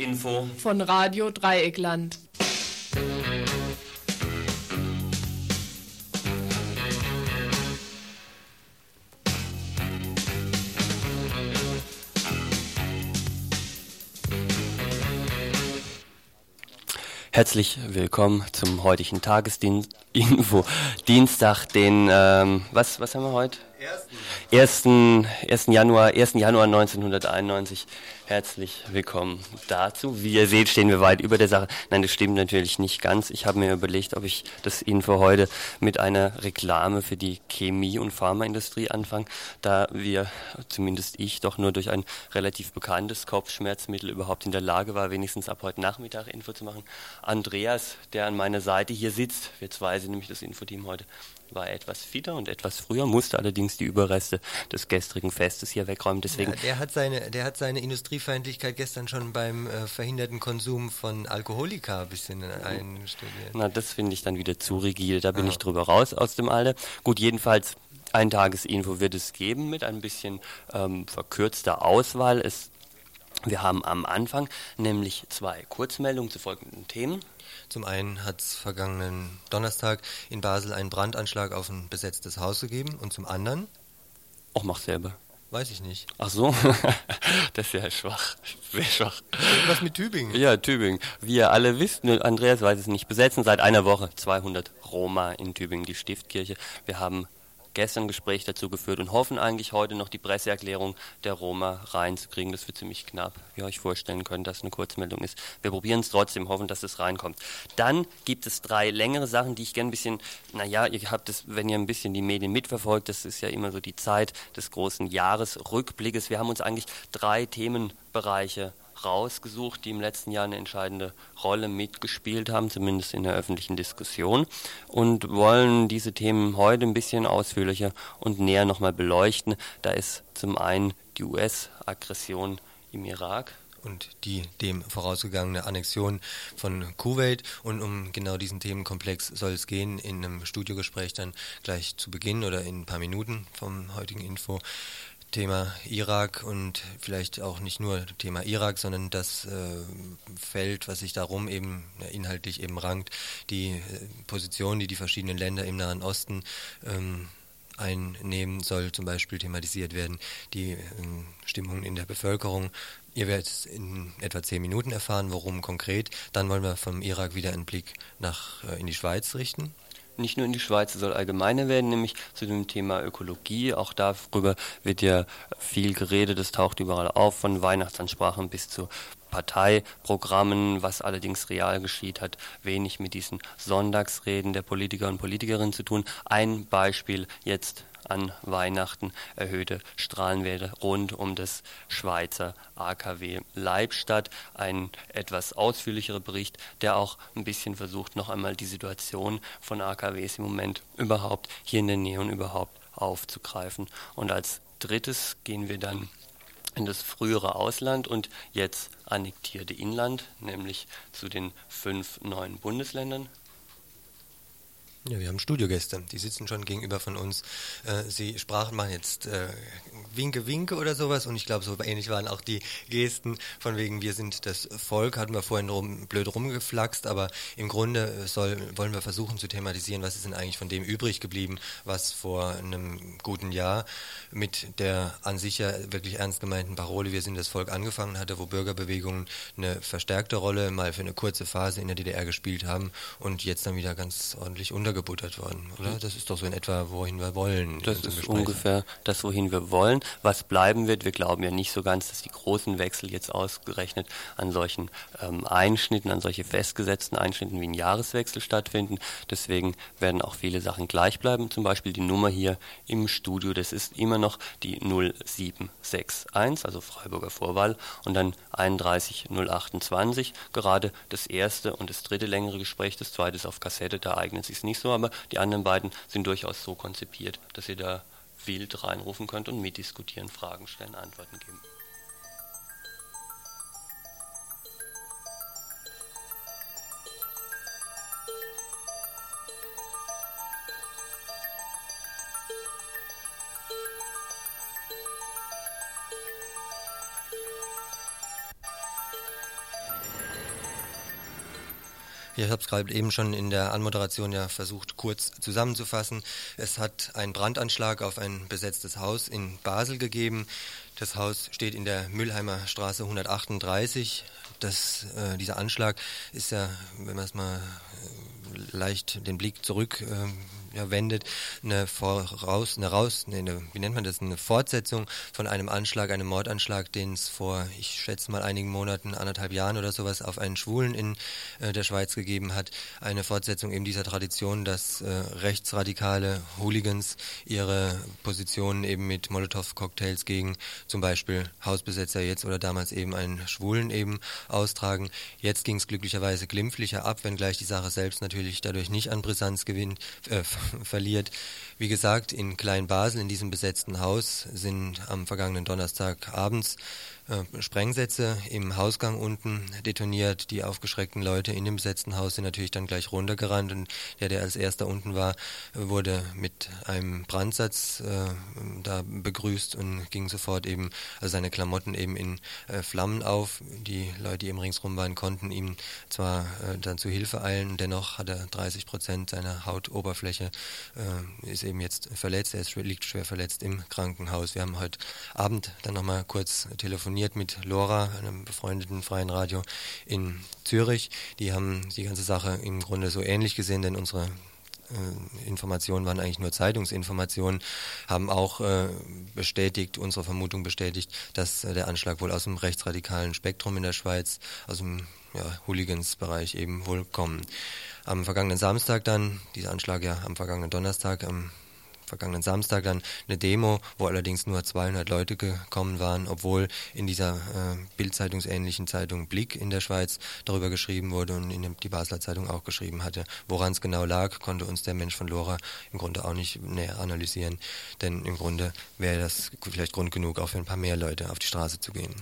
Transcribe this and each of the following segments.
Tagesinfo von Radio Dreieckland. Herzlich willkommen zum heutigen Tagesinfo. Dienstag, den, ähm, was, was haben wir heute? 1. 1. Januar, 1. Januar 1991. Herzlich willkommen dazu. Wie ihr seht, stehen wir weit über der Sache. Nein, das stimmt natürlich nicht ganz. Ich habe mir überlegt, ob ich das Info heute mit einer Reklame für die Chemie- und Pharmaindustrie anfange, da wir, zumindest ich, doch nur durch ein relativ bekanntes Kopfschmerzmittel überhaupt in der Lage war, wenigstens ab heute Nachmittag Info zu machen. Andreas, der an meiner Seite hier sitzt, wir zwei sind nämlich das Infoteam heute, war etwas fitter und etwas früher, musste allerdings die Überreste des gestrigen Festes hier wegräumen. Deswegen ja, der hat seine, der hat seine Industriefeindlichkeit gestern schon beim äh, verhinderten Konsum von Alkoholika ein bisschen einstudiert. Na, das finde ich dann wieder zu rigide. Da bin ah. ich drüber raus aus dem Alter. Gut, jedenfalls ein Tagesinfo wird es geben mit ein bisschen ähm, verkürzter Auswahl. Es wir haben am Anfang nämlich zwei Kurzmeldungen zu folgenden Themen. Zum einen hat es vergangenen Donnerstag in Basel einen Brandanschlag auf ein besetztes Haus gegeben und zum anderen. Auch mach selber. Weiß ich nicht. Ach so, das ist ja schwach, sehr schwach. Was mit Tübingen? Ja, Tübingen. Wie ihr alle wisst, Andreas weiß es nicht, besetzen seit einer Woche 200 Roma in Tübingen, die Stiftkirche. Wir haben gestern Gespräch dazu geführt und hoffen eigentlich heute noch die Presseerklärung der Roma reinzukriegen. Das wird ziemlich knapp, wie ihr euch vorstellen könnt, dass eine Kurzmeldung ist. Wir probieren es trotzdem, hoffen, dass es reinkommt. Dann gibt es drei längere Sachen, die ich gerne ein bisschen, naja, ihr habt es, wenn ihr ein bisschen die Medien mitverfolgt, das ist ja immer so die Zeit des großen Jahresrückblickes. Wir haben uns eigentlich drei Themenbereiche rausgesucht, die im letzten Jahr eine entscheidende Rolle mitgespielt haben, zumindest in der öffentlichen Diskussion, und wollen diese Themen heute ein bisschen ausführlicher und näher nochmal beleuchten. Da ist zum einen die US-Aggression im Irak, und die dem vorausgegangene Annexion von Kuwait. Und um genau diesen Themenkomplex soll es gehen in einem Studiogespräch dann gleich zu Beginn oder in ein paar Minuten vom heutigen Info. Thema Irak und vielleicht auch nicht nur Thema Irak, sondern das äh, Feld, was sich darum eben inhaltlich eben rankt, die äh, Position, die die verschiedenen Länder im Nahen Osten ähm, einnehmen, soll zum Beispiel thematisiert werden, die ähm, Stimmung in der Bevölkerung. Ihr werdet es in etwa zehn Minuten erfahren, worum konkret. Dann wollen wir vom Irak wieder einen Blick nach äh, in die Schweiz richten nicht nur in die Schweiz, es soll allgemeiner werden, nämlich zu dem Thema Ökologie. Auch darüber wird ja viel geredet, das taucht überall auf, von Weihnachtsansprachen bis zu Parteiprogrammen, was allerdings real geschieht, hat wenig mit diesen Sonntagsreden der Politiker und Politikerinnen zu tun. Ein Beispiel jetzt an Weihnachten erhöhte Strahlenwerte rund um das Schweizer AKW Leibstadt. Ein etwas ausführlicherer Bericht, der auch ein bisschen versucht, noch einmal die Situation von AKWs im Moment überhaupt hier in der Nähe und überhaupt aufzugreifen. Und als drittes gehen wir dann in das frühere Ausland und jetzt annektierte Inland, nämlich zu den fünf neuen Bundesländern ja, wir haben Studiogäste, die sitzen schon gegenüber von uns. Äh, sie sprachen, machen jetzt äh, Winke, Winke oder sowas und ich glaube, so ähnlich waren auch die Gesten von wegen, wir sind das Volk, hatten wir vorhin rum, blöd rumgeflaxt, aber im Grunde soll, wollen wir versuchen zu thematisieren, was ist denn eigentlich von dem übrig geblieben, was vor einem guten Jahr mit der an sich ja wirklich ernst gemeinten Parole, wir sind das Volk angefangen hatte, wo Bürgerbewegungen eine verstärkte Rolle mal für eine kurze Phase in der DDR gespielt haben und jetzt dann wieder ganz ordentlich unter untergebuttert worden, oder? Das ist doch so in etwa, wohin wir wollen. Das ist Gespräch. ungefähr das, wohin wir wollen. Was bleiben wird, wir glauben ja nicht so ganz, dass die großen Wechsel jetzt ausgerechnet an solchen ähm, Einschnitten, an solche festgesetzten Einschnitten wie ein Jahreswechsel stattfinden. Deswegen werden auch viele Sachen gleich bleiben. Zum Beispiel die Nummer hier im Studio, das ist immer noch die 0761, also Freiburger Vorwahl, und dann 31028. Gerade das erste und das dritte längere Gespräch, das zweite ist auf Kassette, da eignet sich nicht so, aber die anderen beiden sind durchaus so konzipiert, dass ihr da wild reinrufen könnt und mitdiskutieren, Fragen stellen, Antworten geben. Ich habe es gerade eben schon in der Anmoderation ja versucht, kurz zusammenzufassen. Es hat einen Brandanschlag auf ein besetztes Haus in Basel gegeben. Das Haus steht in der Müllheimer Straße 138. Das, äh, dieser Anschlag ist ja, wenn man es mal äh, leicht den Blick zurück äh, ja, wendet, eine voraus, eine raus, nee, eine, wie nennt man das, eine Fortsetzung von einem Anschlag, einem Mordanschlag, den es vor, ich schätze mal einigen Monaten, anderthalb Jahren oder sowas auf einen Schwulen in äh, der Schweiz gegeben hat. Eine Fortsetzung eben dieser Tradition, dass äh, rechtsradikale Hooligans ihre Positionen eben mit Molotow-Cocktails gegen zum Beispiel Hausbesetzer jetzt oder damals eben einen Schwulen eben austragen. Jetzt ging es glücklicherweise glimpflicher ab, wenngleich die Sache selbst natürlich dadurch nicht an Brisanz gewinnt, äh, verliert. Wie gesagt, in Kleinbasel, in diesem besetzten Haus, sind am vergangenen Donnerstag abends Sprengsätze im Hausgang unten detoniert. Die aufgeschreckten Leute in dem besetzten Haus sind natürlich dann gleich runtergerannt und der, der als erster unten war, wurde mit einem Brandsatz äh, da begrüßt und ging sofort eben, also seine Klamotten eben in äh, Flammen auf. Die Leute, die im ringsrum waren, konnten ihm zwar äh, dann zu Hilfe eilen, dennoch hat er 30 Prozent seiner Hautoberfläche, äh, ist eben jetzt verletzt, er ist, liegt schwer verletzt im Krankenhaus. Wir haben heute Abend dann nochmal kurz telefoniert telefoniert mit Lora, einem befreundeten freien Radio in Zürich. Die haben die ganze Sache im Grunde so ähnlich gesehen, denn unsere äh, Informationen waren eigentlich nur Zeitungsinformationen, haben auch äh, bestätigt, unsere Vermutung bestätigt, dass äh, der Anschlag wohl aus dem rechtsradikalen Spektrum in der Schweiz, aus dem ja, Hooligans-Bereich eben wohl kommen. Am vergangenen Samstag dann, dieser Anschlag ja am vergangenen Donnerstag, am vergangenen Samstag dann eine Demo, wo allerdings nur 200 Leute gekommen waren, obwohl in dieser äh, Bildzeitungsähnlichen Zeitung Blick in der Schweiz darüber geschrieben wurde und in die Basler Zeitung auch geschrieben hatte. Woran es genau lag, konnte uns der Mensch von Lora im Grunde auch nicht näher analysieren, denn im Grunde wäre das vielleicht Grund genug, auch für ein paar mehr Leute auf die Straße zu gehen.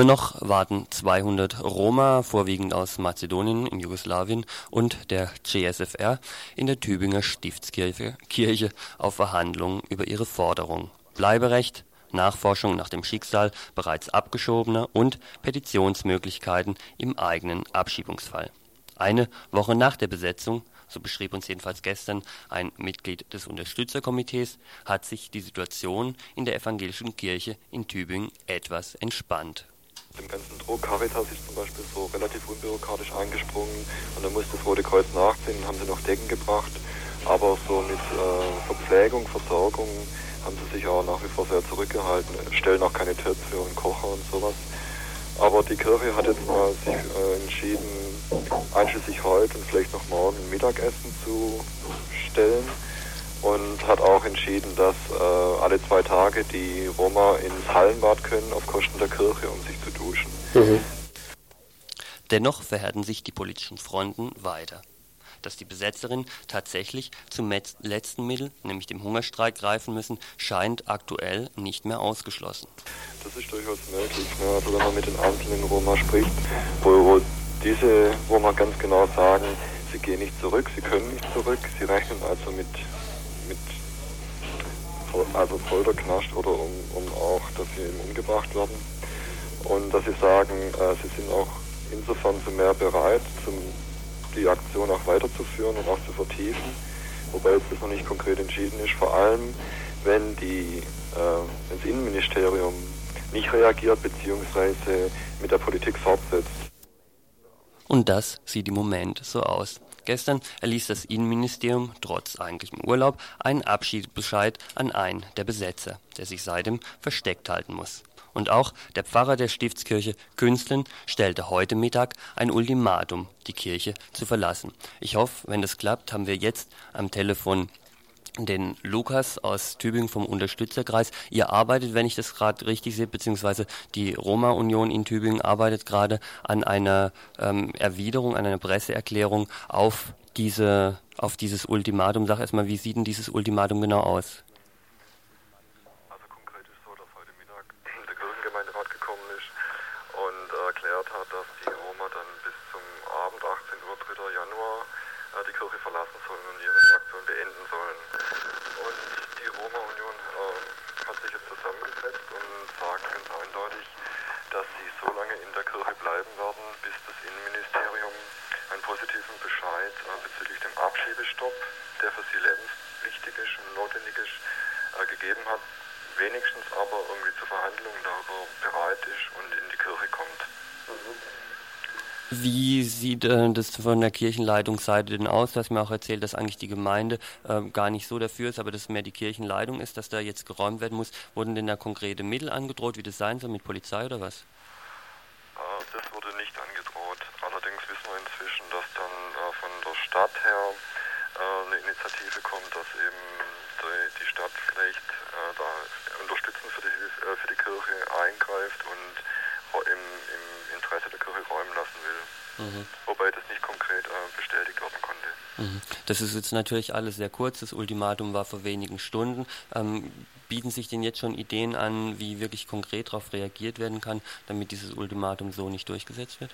Immer noch warten 200 Roma, vorwiegend aus Mazedonien in Jugoslawien und der CSFR, in der Tübinger Stiftskirche Kirche auf Verhandlungen über ihre Forderung. Bleiberecht, Nachforschung nach dem Schicksal bereits Abgeschobener und Petitionsmöglichkeiten im eigenen Abschiebungsfall. Eine Woche nach der Besetzung so beschrieb uns jedenfalls gestern ein Mitglied des Unterstützerkomitees, hat sich die Situation in der evangelischen Kirche in Tübingen etwas entspannt. Dem ganzen Druck, Caritas ist zum Beispiel so relativ unbürokratisch eingesprungen und dann musste das Rote Kreuz nachziehen und haben sie noch Decken gebracht. Aber so mit äh, Verpflegung, Versorgung haben sie sich auch nach wie vor sehr zurückgehalten, stellen auch keine Töpfe und Kocher und sowas. Aber die Kirche hat jetzt mal sich äh, entschieden, einschließlich heute und vielleicht noch morgen Mittagessen zu stellen und hat auch entschieden, dass äh, alle zwei Tage die Roma ins Hallenbad können auf Kosten der Kirche, um sich zu duschen. Mhm. Dennoch verhärten sich die politischen Fronten weiter dass die Besetzerinnen tatsächlich zum letzten Mittel, nämlich dem Hungerstreik, greifen müssen, scheint aktuell nicht mehr ausgeschlossen. Das ist durchaus möglich. Ne? Also wenn man mit den einzelnen Roma spricht, wo, wo diese Roma ganz genau sagen, sie gehen nicht zurück, sie können nicht zurück, sie rechnen also mit, mit also Folterknast oder um, um auch, dass sie eben umgebracht werden. Und dass sie sagen, äh, sie sind auch insofern zu mehr bereit, zum die Aktion auch weiterzuführen und auch zu vertiefen, wobei jetzt das noch nicht konkret entschieden ist, vor allem wenn, die, äh, wenn das Innenministerium nicht reagiert bzw. mit der Politik fortsetzt. Und das sieht im Moment so aus. Gestern erließ das Innenministerium, trotz eigentlichem Urlaub, einen Abschiedsbescheid an einen der Besetzer, der sich seitdem versteckt halten muss. Und auch der Pfarrer der Stiftskirche Künstlen stellte heute Mittag ein Ultimatum, die Kirche zu verlassen. Ich hoffe, wenn das klappt, haben wir jetzt am Telefon den Lukas aus Tübingen vom Unterstützerkreis. Ihr arbeitet, wenn ich das gerade richtig sehe, beziehungsweise die Roma-Union in Tübingen arbeitet gerade an einer ähm, Erwiderung, an einer Presseerklärung auf diese, auf dieses Ultimatum. Sag erstmal, wie sieht denn dieses Ultimatum genau aus? Also konkret ist so, dass heute Mittag der Kirchengemeinderat gekommen ist und erklärt hat, dass die Roma dann bis zum Abend 18 Uhr 3. Januar äh, die Kirche verlassen sollen und ihre Aktion beenden sollen. Und die Roma-Union äh, hat sich jetzt zusammengesetzt und sagt ganz eindeutig, dass sie so lange in der Kirche bleiben werden, bis das Innenministerium einen positiven Bescheid äh, bezüglich dem Abschiebestopp, der für sie lebenswichtig ist und notwendig ist, äh, gegeben hat, wenigstens aber irgendwie zu Verhandlungen darüber bereit ist und in die Kirche kommt. Wie sieht äh, das von der Kirchenleitungsseite denn aus? Du hast mir auch erzählt, dass eigentlich die Gemeinde äh, gar nicht so dafür ist, aber dass es mehr die Kirchenleitung ist, dass da jetzt geräumt werden muss. Wurden denn da konkrete Mittel angedroht, wie das sein soll, mit Polizei oder was? Äh, das wurde nicht angedroht. Allerdings wissen wir inzwischen, dass dann äh, von der Stadt her äh, eine Initiative kommt, dass eben die, die Stadt vielleicht äh, da unterstützend für die, Hilfe, äh, für die Kirche eingreift und im, im Interesse der Kirche räumen lassen will. Wobei das nicht konkret äh, bestätigt werden konnte. Mhm. Das ist jetzt natürlich alles sehr kurz. Das Ultimatum war vor wenigen Stunden. Ähm, bieten sich denn jetzt schon Ideen an, wie wirklich konkret darauf reagiert werden kann, damit dieses Ultimatum so nicht durchgesetzt wird?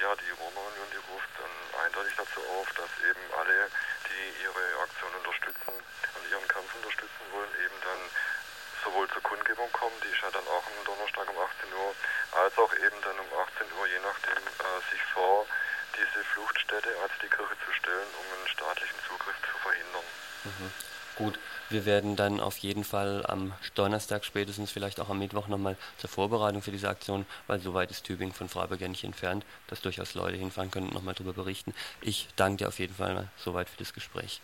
Ja, die Roma-Union, die ruft dann eindeutig dazu auf, dass eben alle, die ihre Aktion unterstützen und ihren Kampf unterstützen wollen, eben dann sowohl zur Kundgebung kommen, die ist ja dann auch am Donnerstag um 18 Uhr, als auch eben dann um 18 Uhr, je nachdem, äh, sich vor diese Fluchtstätte, also die Kirche zu stellen, um einen staatlichen Zugriff zu verhindern. Gut, wir werden dann auf jeden Fall am Donnerstag, spätestens vielleicht auch am Mittwoch nochmal zur Vorbereitung für diese Aktion, weil so weit ist Tübingen von Freiburg ja nicht entfernt, dass durchaus Leute hinfahren können und nochmal darüber berichten. Ich danke dir auf jeden Fall soweit für das Gespräch.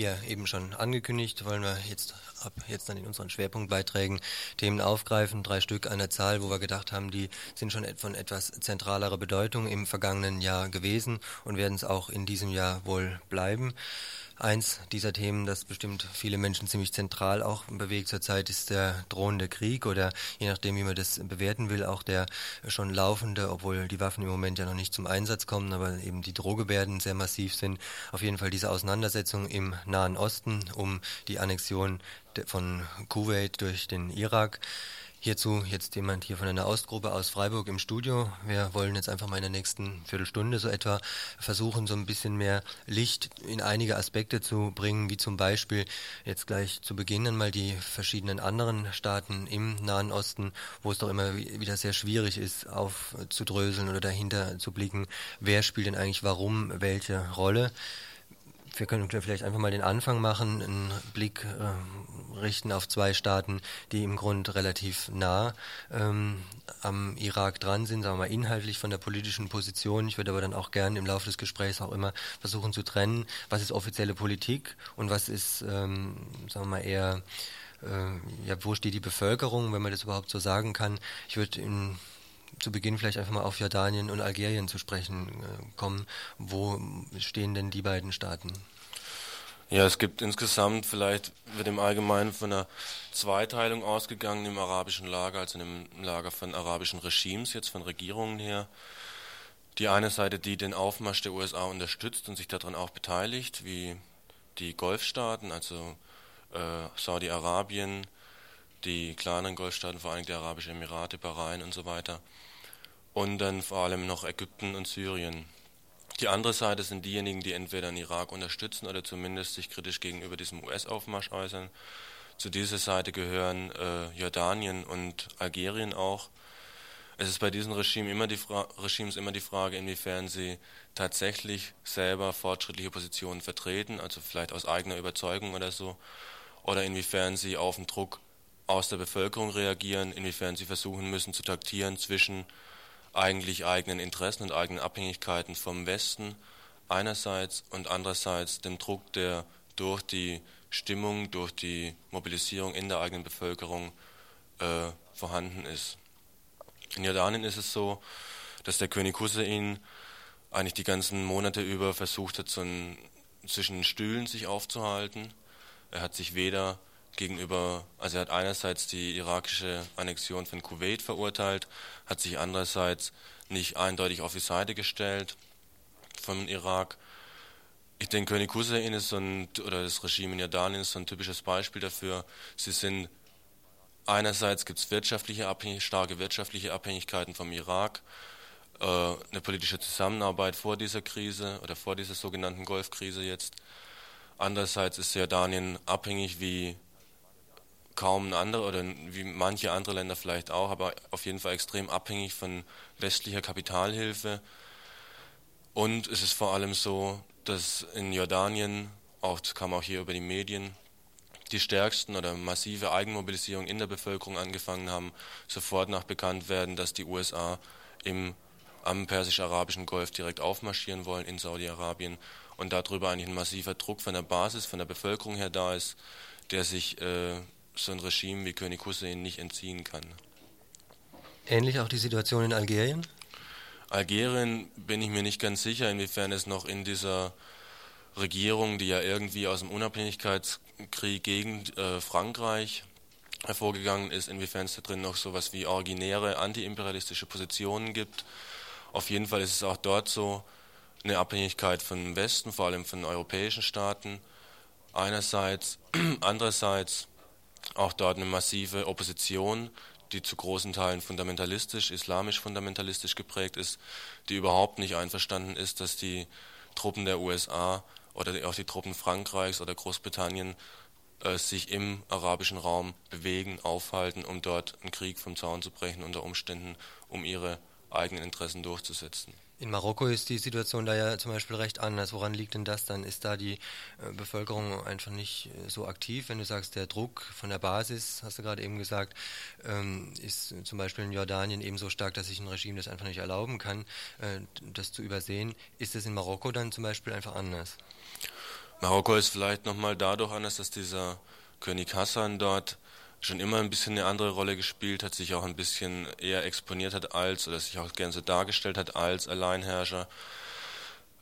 Wie ja eben schon angekündigt, wollen wir jetzt ab jetzt dann in unseren Schwerpunktbeiträgen Themen aufgreifen, drei Stück einer Zahl, wo wir gedacht haben, die sind schon von etwas zentralerer Bedeutung im vergangenen Jahr gewesen und werden es auch in diesem Jahr wohl bleiben. Eins dieser Themen, das bestimmt viele Menschen ziemlich zentral auch bewegt zurzeit, ist der drohende Krieg oder je nachdem, wie man das bewerten will, auch der schon laufende, obwohl die Waffen im Moment ja noch nicht zum Einsatz kommen, aber eben die Drohgebärden sehr massiv sind. Auf jeden Fall diese Auseinandersetzung im Nahen Osten um die Annexion von Kuwait durch den Irak. Hierzu jetzt jemand hier von einer Ostgruppe aus Freiburg im Studio. Wir wollen jetzt einfach mal in der nächsten Viertelstunde so etwa versuchen, so ein bisschen mehr Licht in einige Aspekte zu bringen, wie zum Beispiel jetzt gleich zu Beginn einmal die verschiedenen anderen Staaten im Nahen Osten, wo es doch immer wi- wieder sehr schwierig ist, aufzudröseln oder dahinter zu blicken, wer spielt denn eigentlich warum welche Rolle wir können vielleicht einfach mal den Anfang machen, einen Blick äh, richten auf zwei Staaten, die im Grund relativ nah ähm, am Irak dran sind, sagen wir mal inhaltlich von der politischen Position. Ich würde aber dann auch gern im Laufe des Gesprächs auch immer versuchen zu trennen, was ist offizielle Politik und was ist, ähm, sagen wir mal, eher äh, ja, wo steht die Bevölkerung, wenn man das überhaupt so sagen kann. Ich würde in zu Beginn vielleicht einfach mal auf Jordanien und Algerien zu sprechen äh, kommen. Wo stehen denn die beiden Staaten? Ja, es gibt insgesamt, vielleicht wird im Allgemeinen von einer Zweiteilung ausgegangen im arabischen Lager, also im Lager von arabischen Regimes, jetzt von Regierungen her. Die eine Seite, die den Aufmarsch der USA unterstützt und sich daran auch beteiligt, wie die Golfstaaten, also äh, Saudi-Arabien, die kleineren Golfstaaten, Vereinigte Arabische Emirate, Bahrain und so weiter. Und dann vor allem noch Ägypten und Syrien, Die andere Seite sind diejenigen, die entweder den Irak unterstützen oder zumindest sich kritisch gegenüber diesem US-Aufmarsch äußern. Zu dieser Seite gehören äh, Jordanien und Algerien auch. Es ist bei diesen Regime immer Regimes immer die Frage, inwiefern sie tatsächlich selber fortschrittliche Positionen vertreten, also vielleicht aus eigener Überzeugung oder so, oder inwiefern sie auf den Druck aus der Bevölkerung reagieren, inwiefern sie versuchen müssen zu taktieren zwischen eigentlich eigenen Interessen und eigenen Abhängigkeiten vom Westen einerseits und andererseits dem Druck, der durch die Stimmung, durch die Mobilisierung in der eigenen Bevölkerung äh, vorhanden ist. In Jordanien ist es so, dass der König Hussein eigentlich die ganzen Monate über versucht hat, so ein, zwischen Stühlen sich aufzuhalten. Er hat sich weder gegenüber, also er hat einerseits die irakische Annexion von Kuwait verurteilt, hat sich andererseits nicht eindeutig auf die Seite gestellt vom Irak. Ich denke, König Hussein ist so ein, oder das Regime in Jordanien ist so ein typisches Beispiel dafür. Sie sind einerseits gibt es wirtschaftliche Abhängig starke wirtschaftliche Abhängigkeiten vom Irak, äh, eine politische Zusammenarbeit vor dieser Krise oder vor dieser sogenannten Golfkrise jetzt. Andererseits ist Jordanien abhängig wie kaum ein anderer oder wie manche andere Länder vielleicht auch, aber auf jeden Fall extrem abhängig von westlicher Kapitalhilfe. Und es ist vor allem so, dass in Jordanien, auch das kam auch hier über die Medien, die stärksten oder massive Eigenmobilisierung in der Bevölkerung angefangen haben, sofort nach bekannt werden, dass die USA im am persisch-arabischen Golf direkt aufmarschieren wollen in Saudi-Arabien und darüber eigentlich ein massiver Druck von der Basis, von der Bevölkerung her da ist, der sich äh, so ein Regime wie König Hussein nicht entziehen kann. Ähnlich auch die Situation in Algerien? Algerien bin ich mir nicht ganz sicher, inwiefern es noch in dieser Regierung, die ja irgendwie aus dem Unabhängigkeitskrieg gegen äh, Frankreich hervorgegangen ist, inwiefern es da drin noch so etwas wie originäre antiimperialistische Positionen gibt. Auf jeden Fall ist es auch dort so eine Abhängigkeit vom Westen, vor allem von europäischen Staaten einerseits, andererseits auch dort eine massive Opposition, die zu großen Teilen fundamentalistisch, islamisch fundamentalistisch geprägt ist, die überhaupt nicht einverstanden ist, dass die Truppen der USA oder auch die Truppen Frankreichs oder Großbritannien äh, sich im arabischen Raum bewegen, aufhalten, um dort einen Krieg vom Zaun zu brechen, unter Umständen, um ihre eigenen Interessen durchzusetzen. In Marokko ist die Situation da ja zum Beispiel recht anders. Woran liegt denn das dann? Ist da die äh, Bevölkerung einfach nicht äh, so aktiv? Wenn du sagst, der Druck von der Basis, hast du gerade eben gesagt, ähm, ist zum Beispiel in Jordanien ebenso stark, dass sich ein Regime das einfach nicht erlauben kann, äh, das zu übersehen. Ist es in Marokko dann zum Beispiel einfach anders? Marokko ist vielleicht nochmal dadurch anders, dass dieser König Hassan dort schon immer ein bisschen eine andere Rolle gespielt hat, sich auch ein bisschen eher exponiert hat als, oder sich auch gerne so dargestellt hat als Alleinherrscher.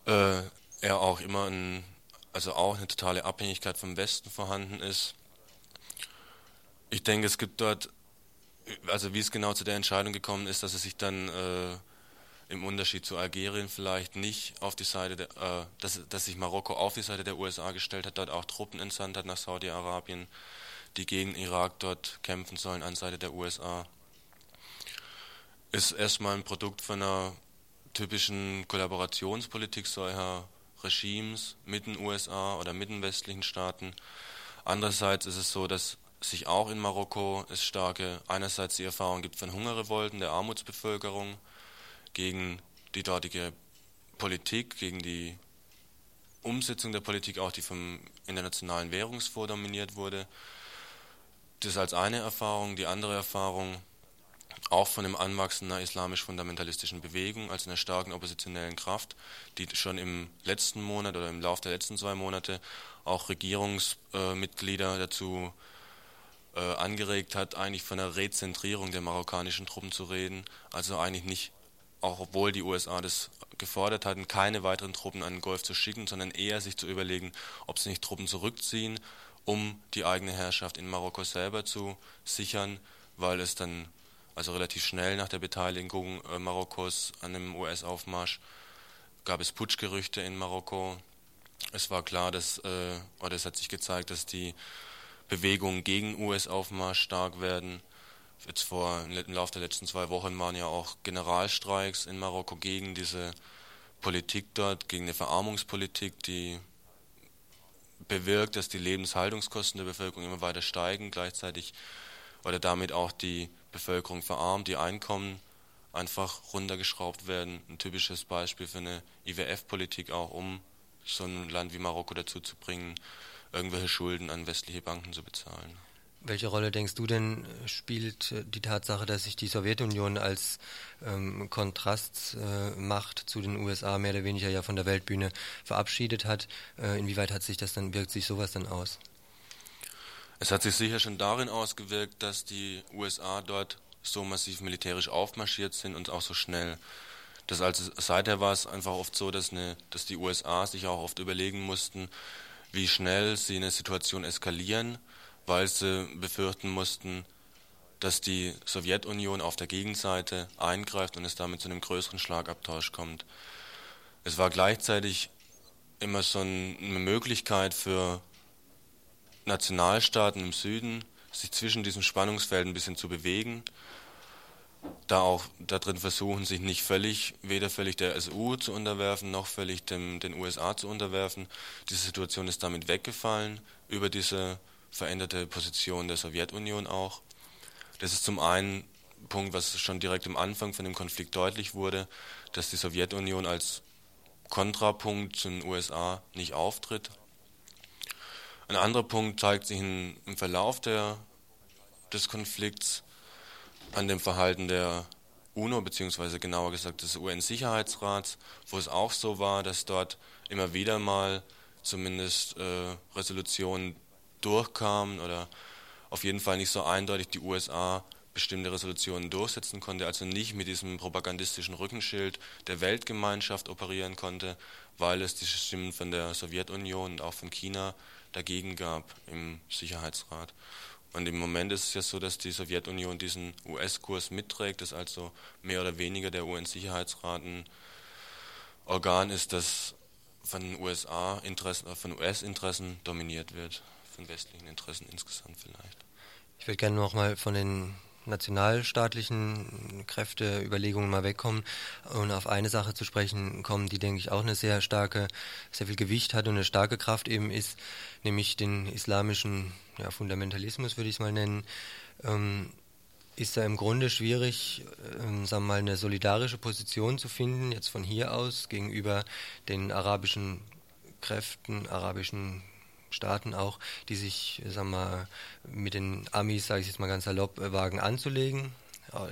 Äh, er auch immer ein, also auch eine totale Abhängigkeit vom Westen vorhanden ist. Ich denke, es gibt dort, also wie es genau zu der Entscheidung gekommen ist, dass er sich dann äh, im Unterschied zu Algerien vielleicht nicht auf die Seite der, äh, dass, dass sich Marokko auf die Seite der USA gestellt hat, dort auch Truppen entsandt hat nach Saudi-Arabien die gegen Irak dort kämpfen sollen an Seite der USA. Ist erstmal ein Produkt von einer typischen Kollaborationspolitik solcher Regimes mit den USA oder mit den westlichen Staaten. Andererseits ist es so, dass sich auch in Marokko es starke, einerseits die Erfahrung gibt von Hungerrevolten der Armutsbevölkerung gegen die dortige Politik, gegen die Umsetzung der Politik, auch die vom Internationalen Währungsfonds dominiert wurde, das als eine Erfahrung. Die andere Erfahrung, auch von dem Anwachsen einer islamisch-fundamentalistischen Bewegung, also einer starken oppositionellen Kraft, die schon im letzten Monat oder im Laufe der letzten zwei Monate auch Regierungsmitglieder äh, dazu äh, angeregt hat, eigentlich von einer Rezentrierung der marokkanischen Truppen zu reden. Also eigentlich nicht, auch obwohl die USA das gefordert hatten, keine weiteren Truppen an den Golf zu schicken, sondern eher sich zu überlegen, ob sie nicht Truppen zurückziehen um die eigene Herrschaft in Marokko selber zu sichern, weil es dann also relativ schnell nach der Beteiligung äh, Marokkos an dem US-Aufmarsch gab es Putschgerüchte in Marokko. Es war klar, dass äh, oder es hat sich gezeigt, dass die Bewegungen gegen US-Aufmarsch stark werden. Jetzt vor im Laufe der letzten zwei Wochen waren ja auch Generalstreiks in Marokko gegen diese Politik dort, gegen eine Verarmungspolitik, die bewirkt, dass die Lebenshaltungskosten der Bevölkerung immer weiter steigen, gleichzeitig oder damit auch die Bevölkerung verarmt, die Einkommen einfach runtergeschraubt werden. Ein typisches Beispiel für eine IWF-Politik auch, um so ein Land wie Marokko dazu zu bringen, irgendwelche Schulden an westliche Banken zu bezahlen. Welche Rolle denkst du denn spielt äh, die Tatsache, dass sich die Sowjetunion als ähm, Kontrastmacht äh, zu den USA mehr oder weniger ja von der Weltbühne verabschiedet hat? Äh, inwieweit hat sich das dann wirkt sich sowas dann aus? Es hat sich sicher schon darin ausgewirkt, dass die USA dort so massiv militärisch aufmarschiert sind und auch so schnell. Das also seither war es einfach oft so, dass, eine, dass die USA sich auch oft überlegen mussten, wie schnell sie eine Situation eskalieren, weil sie befürchten mussten, dass die Sowjetunion auf der Gegenseite eingreift und es damit zu einem größeren Schlagabtausch kommt. Es war gleichzeitig immer so eine Möglichkeit für Nationalstaaten im Süden, sich zwischen diesem Spannungsfeld ein bisschen zu bewegen da auch darin versuchen, sich nicht völlig, weder völlig der SU zu unterwerfen, noch völlig dem, den USA zu unterwerfen. Diese Situation ist damit weggefallen, über diese veränderte Position der Sowjetunion auch. Das ist zum einen ein Punkt, was schon direkt am Anfang von dem Konflikt deutlich wurde, dass die Sowjetunion als Kontrapunkt zu den USA nicht auftritt. Ein anderer Punkt zeigt sich im Verlauf der, des Konflikts, an dem Verhalten der UNO, beziehungsweise genauer gesagt des UN-Sicherheitsrats, wo es auch so war, dass dort immer wieder mal zumindest äh, Resolutionen durchkamen oder auf jeden Fall nicht so eindeutig die USA bestimmte Resolutionen durchsetzen konnte, also nicht mit diesem propagandistischen Rückenschild der Weltgemeinschaft operieren konnte, weil es diese Stimmen von der Sowjetunion und auch von China dagegen gab im Sicherheitsrat. Und im Moment ist es ja so, dass die Sowjetunion diesen US-Kurs mitträgt, dass also mehr oder weniger der UN-Sicherheitsrat ein Organ ist, das von USA-Interessen, von US-Interessen dominiert wird, von westlichen Interessen insgesamt vielleicht. Ich würde gerne noch mal von den nationalstaatlichen Kräfteüberlegungen mal wegkommen und auf eine Sache zu sprechen kommen, die, denke ich, auch eine sehr starke, sehr viel Gewicht hat und eine starke Kraft eben ist, nämlich den islamischen ja, Fundamentalismus, würde ich es mal nennen. Ähm, ist da im Grunde schwierig, ähm, sagen wir mal, eine solidarische Position zu finden, jetzt von hier aus gegenüber den arabischen Kräften, arabischen Staaten auch, die sich, sagen wir mal, mit den Amis, sage ich jetzt mal ganz salopp, äh, wagen anzulegen.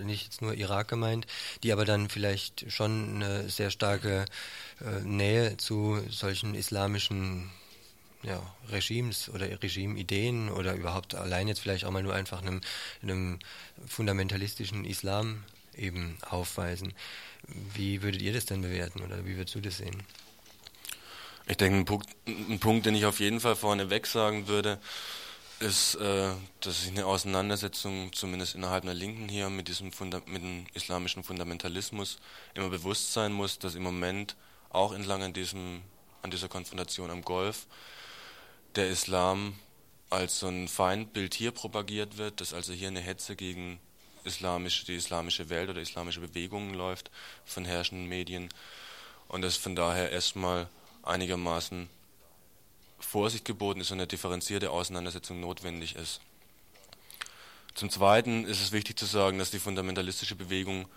Nicht jetzt nur Irak gemeint, die aber dann vielleicht schon eine sehr starke äh, Nähe zu solchen islamischen ja, Regimes oder Regimideen oder überhaupt allein jetzt vielleicht auch mal nur einfach einem, einem fundamentalistischen Islam eben aufweisen. Wie würdet ihr das denn bewerten oder wie würdest du das sehen? Ich denke, ein Punkt, ein Punkt, den ich auf jeden Fall vorneweg sagen würde, ist, äh, dass sich eine Auseinandersetzung, zumindest innerhalb der Linken hier, mit diesem Funda mit dem islamischen Fundamentalismus immer bewusst sein muss, dass im Moment auch entlang an, diesem, an dieser Konfrontation am Golf der Islam als so ein Feindbild hier propagiert wird, dass also hier eine Hetze gegen islamisch, die islamische Welt oder islamische Bewegungen läuft von herrschenden Medien. Und dass von daher erstmal einigermaßen Vorsicht geboten ist und eine differenzierte Auseinandersetzung notwendig ist. Zum Zweiten ist es wichtig zu sagen, dass die fundamentalistische Bewegung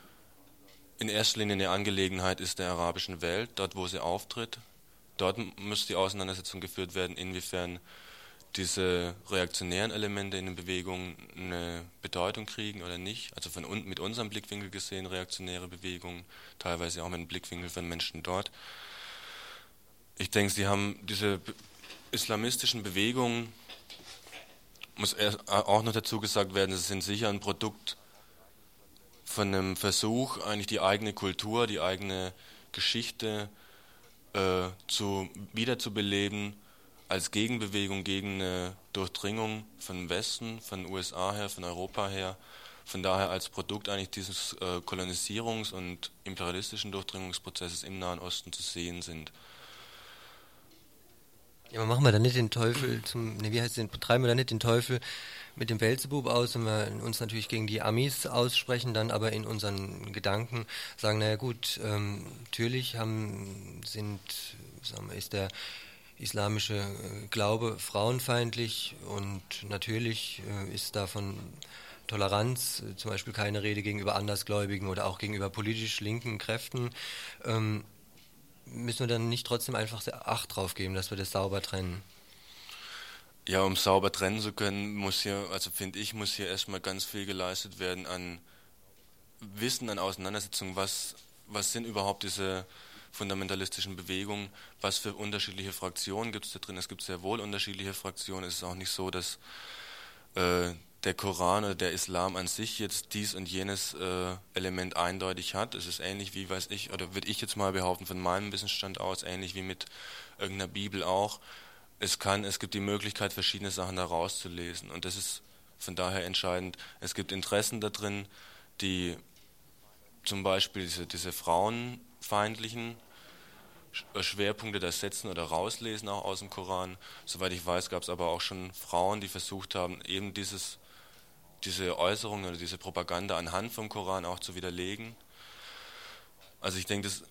in erster Linie eine Angelegenheit ist der arabischen Welt, dort wo sie auftritt. Dort muss die Auseinandersetzung geführt werden, inwiefern diese reaktionären Elemente in den Bewegungen eine Bedeutung kriegen oder nicht. Also von mit unserem Blickwinkel gesehen reaktionäre Bewegungen, teilweise auch mit dem Blickwinkel von Menschen dort. Ich denke, sie haben diese islamistischen Bewegungen, muss auch noch dazu gesagt werden, sie sind sicher ein Produkt von einem Versuch, eigentlich die eigene Kultur, die eigene Geschichte äh, zu, wiederzubeleben als Gegenbewegung gegen eine Durchdringung von Westen, von USA her, von Europa her. Von daher als Produkt eigentlich dieses äh, Kolonisierungs- und imperialistischen Durchdringungsprozesses im Nahen Osten zu sehen sind. Ja, aber machen wir da nicht den Teufel zum, ne, wie heißt es, treiben wir da nicht den Teufel mit dem Belzebub aus, wenn wir uns natürlich gegen die Amis aussprechen, dann aber in unseren Gedanken sagen, naja gut, ähm, natürlich haben, sind, sagen wir, ist der islamische äh, Glaube frauenfeindlich und natürlich äh, ist davon Toleranz, äh, zum Beispiel keine Rede gegenüber Andersgläubigen oder auch gegenüber politisch linken Kräften. Ähm, müssen wir dann nicht trotzdem einfach Acht drauf geben, dass wir das sauber trennen? Ja, um sauber trennen zu können, muss hier, also finde ich, muss hier erstmal ganz viel geleistet werden an Wissen, an Auseinandersetzungen, was, was sind überhaupt diese fundamentalistischen Bewegungen, was für unterschiedliche Fraktionen gibt es da drin. Es gibt sehr wohl unterschiedliche Fraktionen. Es ist auch nicht so, dass äh, der Koran oder der Islam an sich jetzt dies und jenes äh, Element eindeutig hat. Es ist ähnlich wie, weiß ich, oder würde ich jetzt mal behaupten, von meinem Wissensstand aus, ähnlich wie mit irgendeiner Bibel auch. Es kann, es gibt die Möglichkeit, verschiedene Sachen da rauszulesen. Und das ist von daher entscheidend. Es gibt Interessen da drin, die zum Beispiel diese, diese frauenfeindlichen äh, Schwerpunkte da setzen oder rauslesen auch aus dem Koran. Soweit ich weiß, gab es aber auch schon Frauen, die versucht haben, eben dieses diese Äußerungen oder diese Propaganda anhand vom Koran auch zu widerlegen. Also ich denke, das,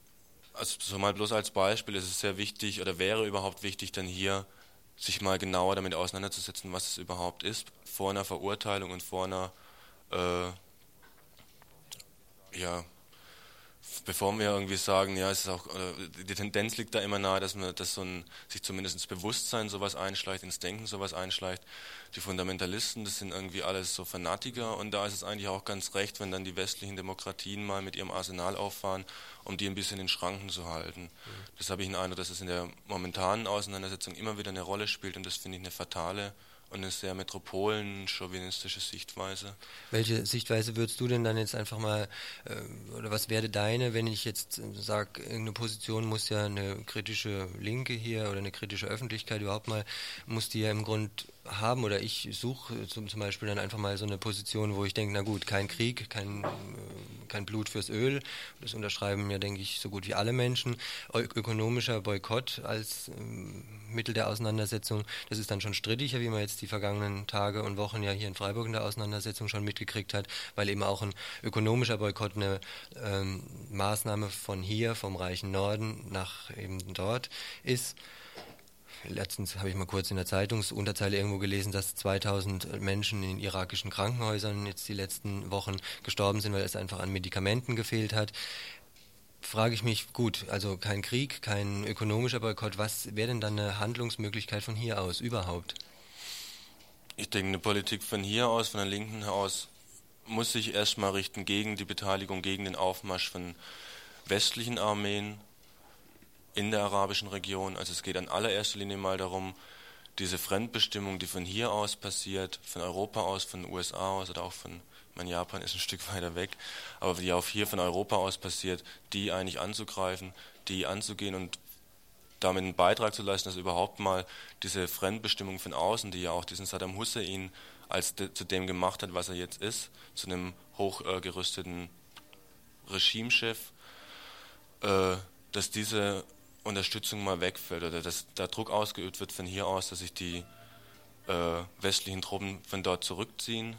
also so mal bloß als Beispiel, ist es sehr wichtig oder wäre überhaupt wichtig, dann hier sich mal genauer damit auseinanderzusetzen, was es überhaupt ist, vor einer Verurteilung und vor einer äh, ja, bevor wir irgendwie sagen, ja, es ist auch, die Tendenz liegt da immer nahe, dass man, dass so ein, sich zumindest ins Bewusstsein sowas einschleicht, ins Denken sowas einschleicht. Die Fundamentalisten, das sind irgendwie alles so Fanatiker und da ist es eigentlich auch ganz recht, wenn dann die westlichen Demokratien mal mit ihrem Arsenal auffahren, um die ein bisschen in Schranken zu halten. Mhm. Das habe ich den Eindruck, dass es in der momentanen Auseinandersetzung immer wieder eine Rolle spielt und das finde ich eine fatale und eine sehr metropolen-chauvinistische Sichtweise. Welche Sichtweise würdest du denn dann jetzt einfach mal, äh, oder was wäre deine, wenn ich jetzt äh, sage, irgendeine Position muss ja eine kritische Linke hier oder eine kritische Öffentlichkeit überhaupt mal, muss die ja im Grund haben oder ich suche zum, zum Beispiel dann einfach mal so eine Position, wo ich denke, na gut, kein Krieg, kein, äh, kein Blut fürs Öl, das unterschreiben ja, denke ich, so gut wie alle Menschen. Ökonomischer Boykott als ähm, Mittel der Auseinandersetzung, das ist dann schon strittiger, wie man jetzt die vergangenen Tage und Wochen ja hier in Freiburg in der Auseinandersetzung schon mitgekriegt hat, weil eben auch ein ökonomischer Boykott eine ähm, Maßnahme von hier, vom reichen Norden nach eben dort ist letztens habe ich mal kurz in der Zeitungsunterzeile irgendwo gelesen, dass 2000 Menschen in irakischen Krankenhäusern jetzt die letzten Wochen gestorben sind, weil es einfach an Medikamenten gefehlt hat. Frage ich mich, gut, also kein Krieg, kein ökonomischer Boykott, was wäre denn dann eine Handlungsmöglichkeit von hier aus überhaupt? Ich denke, eine Politik von hier aus, von der Linken aus, muss sich erstmal richten gegen die Beteiligung, gegen den Aufmarsch von westlichen Armeen, in der arabischen Region. Also es geht an allererster Linie mal darum, diese Fremdbestimmung, die von hier aus passiert, von Europa aus, von den USA aus oder auch von, mein Japan ist ein Stück weiter weg, aber die auch hier von Europa aus passiert, die eigentlich anzugreifen, die anzugehen und damit einen Beitrag zu leisten, dass überhaupt mal diese Fremdbestimmung von außen, die ja auch diesen Saddam Hussein als de, zu dem gemacht hat, was er jetzt ist, zu einem hochgerüsteten äh, Regimechef, äh, dass diese Unterstützung mal wegfällt oder dass da Druck ausgeübt wird von hier aus, dass sich die äh, westlichen Truppen von dort zurückziehen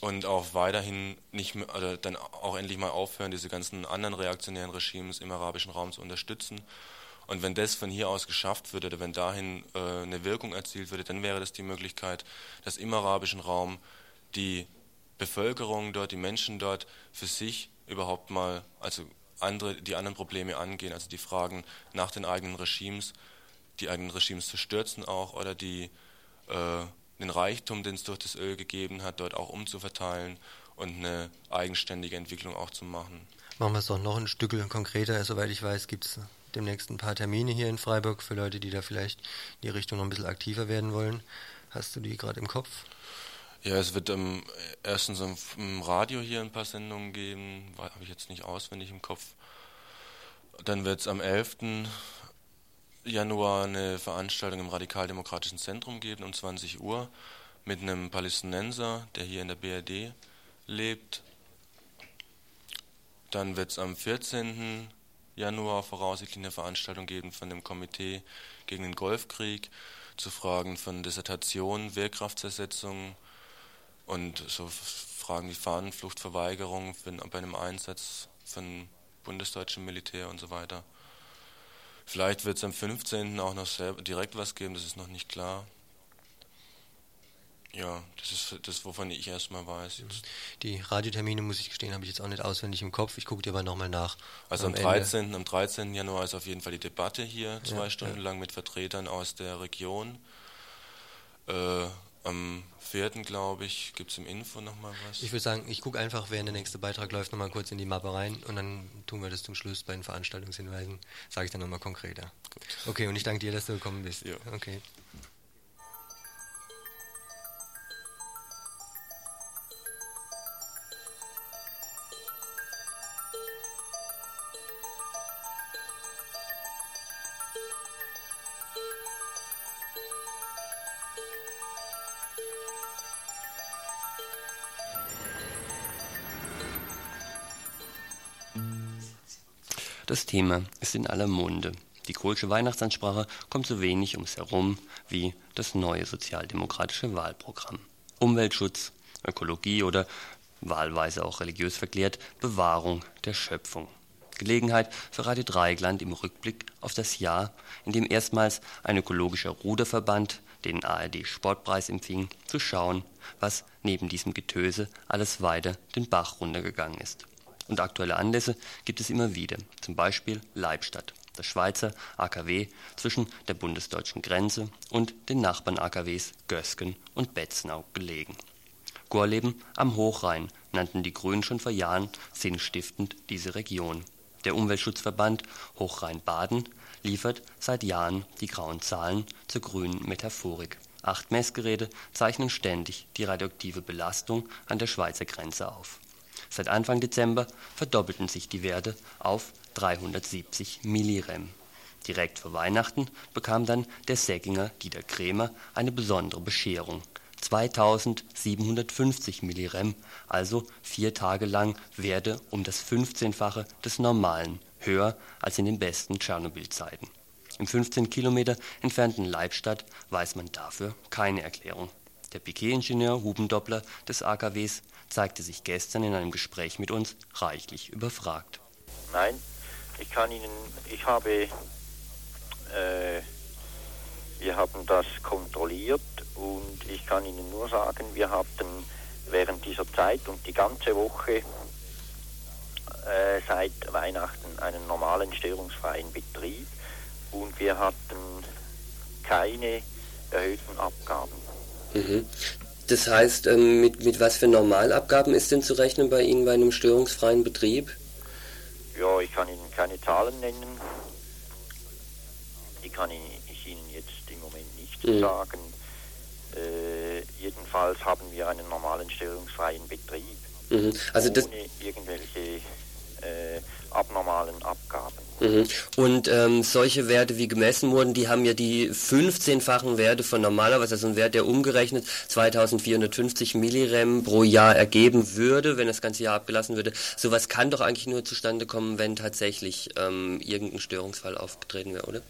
und auch weiterhin nicht mehr, oder dann auch endlich mal aufhören, diese ganzen anderen reaktionären Regimes im arabischen Raum zu unterstützen. Und wenn das von hier aus geschafft würde, oder wenn dahin äh, eine Wirkung erzielt würde, dann wäre das die Möglichkeit, dass im arabischen Raum die Bevölkerung dort, die Menschen dort für sich überhaupt mal, also andere, die anderen Probleme angehen, also die Fragen nach den eigenen Regimes, die eigenen Regimes zu stürzen auch oder die äh, den Reichtum, den es durch das Öl gegeben hat, dort auch umzuverteilen und eine eigenständige Entwicklung auch zu machen. Machen wir es doch noch ein Stück konkreter. Soweit ich weiß, gibt es demnächst ein paar Termine hier in Freiburg für Leute, die da vielleicht in die Richtung noch ein bisschen aktiver werden wollen. Hast du die gerade im Kopf? Ja, es wird ähm, erstens im Radio hier ein paar Sendungen geben, habe ich jetzt nicht auswendig im Kopf. Dann wird es am 11. Januar eine Veranstaltung im Radikaldemokratischen Zentrum geben um 20 Uhr mit einem Palästinenser, der hier in der BRD lebt. Dann wird es am 14. Januar voraussichtlich eine Veranstaltung geben von dem Komitee gegen den Golfkrieg zu Fragen von Dissertation, Wehrkraftsersetzung und so Fragen wie Fahnenfluchtverweigerung bei einem Einsatz von bundesdeutschem Militär und so weiter. Vielleicht wird es am 15. auch noch direkt was geben, das ist noch nicht klar. Ja, das ist das, wovon ich erstmal weiß. Jetzt. Die Radiotermine, muss ich gestehen, habe ich jetzt auch nicht auswendig im Kopf. Ich gucke dir aber nochmal nach. Also am, am 13. am 13. Januar ist auf jeden Fall die Debatte hier, zwei ja, Stunden ja. lang mit Vertretern aus der Region. Äh, am 4. glaube ich, gibt es im Info nochmal was. Ich würde sagen, ich gucke einfach, während der nächste Beitrag läuft, nochmal kurz in die Mappe rein und dann tun wir das zum Schluss bei den Veranstaltungshinweisen. Sage ich dann nochmal konkreter. Gut. Okay, und ich danke dir, dass du gekommen bist. Ja. Okay. Das Thema ist in aller Munde. Die Kohlsche Weihnachtsansprache kommt so wenig ums Herum wie das neue sozialdemokratische Wahlprogramm. Umweltschutz, Ökologie oder wahlweise auch religiös verklärt Bewahrung der Schöpfung. Gelegenheit für Radio Dreieckland im Rückblick auf das Jahr, in dem erstmals ein ökologischer Ruderverband den ARD Sportpreis empfing, zu schauen, was neben diesem Getöse alles weiter den Bach runtergegangen ist und aktuelle Anlässe gibt es immer wieder, zum Beispiel Leibstadt, das Schweizer AKW zwischen der bundesdeutschen Grenze und den Nachbarn-AKWs Gösgen und Betznau gelegen. Gorleben am Hochrhein nannten die Grünen schon vor Jahren sinnstiftend diese Region. Der Umweltschutzverband Hochrhein-Baden liefert seit Jahren die grauen Zahlen zur grünen Metaphorik. Acht Messgeräte zeichnen ständig die radioaktive Belastung an der Schweizer Grenze auf Seit Anfang Dezember verdoppelten sich die Werte auf 370 Millirem. Direkt vor Weihnachten bekam dann der Säckinger Dieter Krämer eine besondere Bescherung: 2750 Millirem, also vier Tage lang Werte um das 15-fache des normalen, höher als in den besten Tschernobyl-Zeiten. Im 15 Kilometer entfernten Leibstadt weiß man dafür keine Erklärung. Der Piquet-Ingenieur Hubendoppler des AKWs zeigte sich gestern in einem Gespräch mit uns reichlich überfragt. Nein, ich kann Ihnen, ich habe, äh, wir haben das kontrolliert und ich kann Ihnen nur sagen, wir hatten während dieser Zeit und die ganze Woche äh, seit Weihnachten einen normalen störungsfreien Betrieb und wir hatten keine erhöhten Abgaben. Mhm. Das heißt, ähm, mit, mit was für Normalabgaben ist denn zu rechnen bei Ihnen bei einem störungsfreien Betrieb? Ja, ich kann Ihnen keine Zahlen nennen. Die kann ich Ihnen jetzt im Moment nicht mhm. sagen. Äh, jedenfalls haben wir einen normalen störungsfreien Betrieb. Mhm. Also ohne irgendwelche äh, abnormalen Abgaben. Mhm. Und ähm, solche Werte, wie gemessen wurden, die haben ja die 15-fachen Werte von normalerweise, also ein Wert, der umgerechnet 2450 Millirem pro Jahr ergeben würde, wenn das ganze Jahr abgelassen würde. Sowas kann doch eigentlich nur zustande kommen, wenn tatsächlich ähm, irgendein Störungsfall aufgetreten wäre, oder?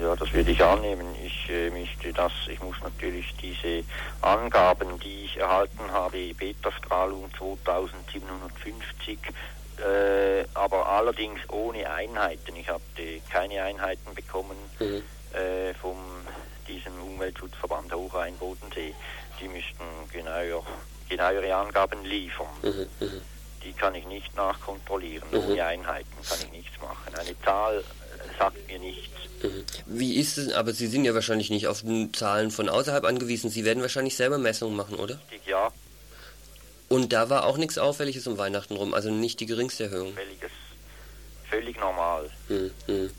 Ja, das würde ich annehmen. Ich äh, möchte das, ich muss natürlich diese Angaben, die ich erhalten habe, Beta-Strahlung 2750 äh, aber allerdings ohne Einheiten. Ich hatte keine Einheiten bekommen mhm. äh, vom diesem Umweltschutzverband Hochrhein-Bodensee. Die müssten genauer, genauere Angaben liefern. Mhm. Mhm. Die kann ich nicht nachkontrollieren. Mhm. Ohne Einheiten kann ich nichts machen. Eine Zahl äh, sagt mir nichts. Mhm. Wie ist es, aber Sie sind ja wahrscheinlich nicht auf Zahlen von außerhalb angewiesen. Sie werden wahrscheinlich selber Messungen machen, oder? Ja, und da war auch nichts Auffälliges um Weihnachten rum, also nicht die geringste Erhöhung. Völliges, völlig normal. Hm, hm.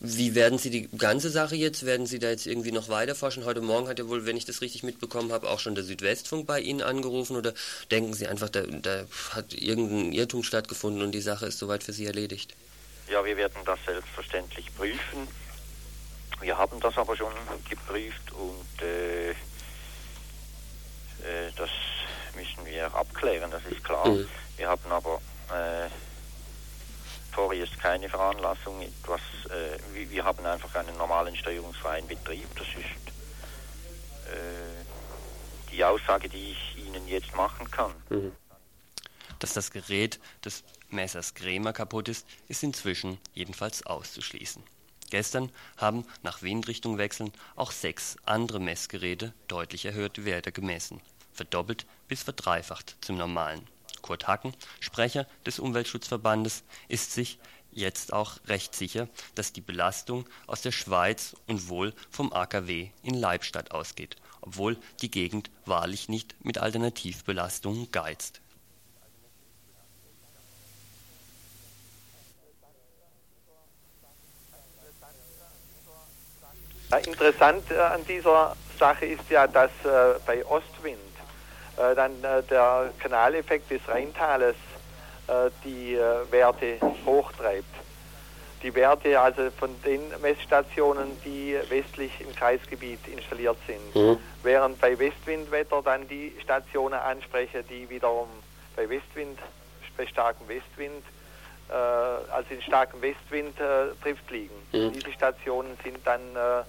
Wie werden Sie die ganze Sache jetzt, werden Sie da jetzt irgendwie noch weiter forschen? Heute Morgen hat ja wohl, wenn ich das richtig mitbekommen habe, auch schon der Südwestfunk bei Ihnen angerufen oder denken Sie einfach, da, da hat irgendein Irrtum stattgefunden und die Sache ist soweit für Sie erledigt? Ja, wir werden das selbstverständlich prüfen. Wir haben das aber schon geprüft und äh, das müssen wir abklären, das ist klar. Mhm. Wir haben aber äh, ist keine Veranlassung, etwas, äh, wir haben einfach einen normalen steuerungsfreien Betrieb. Das ist äh, die Aussage, die ich Ihnen jetzt machen kann. Mhm. Dass das Gerät des Messers Krämer kaputt ist, ist inzwischen jedenfalls auszuschließen. Gestern haben nach Windrichtung wechseln auch sechs andere Messgeräte deutlich erhöhte Werte gemessen, verdoppelt bis verdreifacht zum normalen. Kurt Hacken, Sprecher des Umweltschutzverbandes, ist sich jetzt auch recht sicher, dass die Belastung aus der Schweiz und wohl vom AKW in Leibstadt ausgeht, obwohl die Gegend wahrlich nicht mit Alternativbelastungen geizt. Interessant äh, an dieser Sache ist ja, dass äh, bei Ostwind äh, dann der Kanaleffekt des Rheintales die Werte hochtreibt. Die Werte also von den Messstationen, die westlich im Kreisgebiet installiert sind. Mhm. Während bei Westwindwetter dann die Stationen anspreche, die wiederum bei Westwind, bei starkem Westwind, äh, also in starkem Westwind äh, trifft liegen. Mhm. Diese Stationen sind dann äh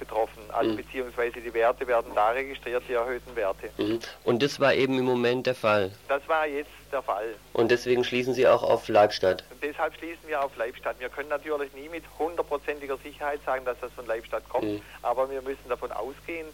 betroffen. Also mhm. beziehungsweise die Werte werden da registriert, die erhöhten Werte. Mhm. Und das war eben im Moment der Fall. Das war jetzt der Fall. Und deswegen schließen Sie auch auf Leibstadt. Und deshalb schließen wir auf Leibstadt. Wir können natürlich nie mit hundertprozentiger Sicherheit sagen, dass das von Leibstadt kommt, mhm. aber wir müssen davon ausgehen,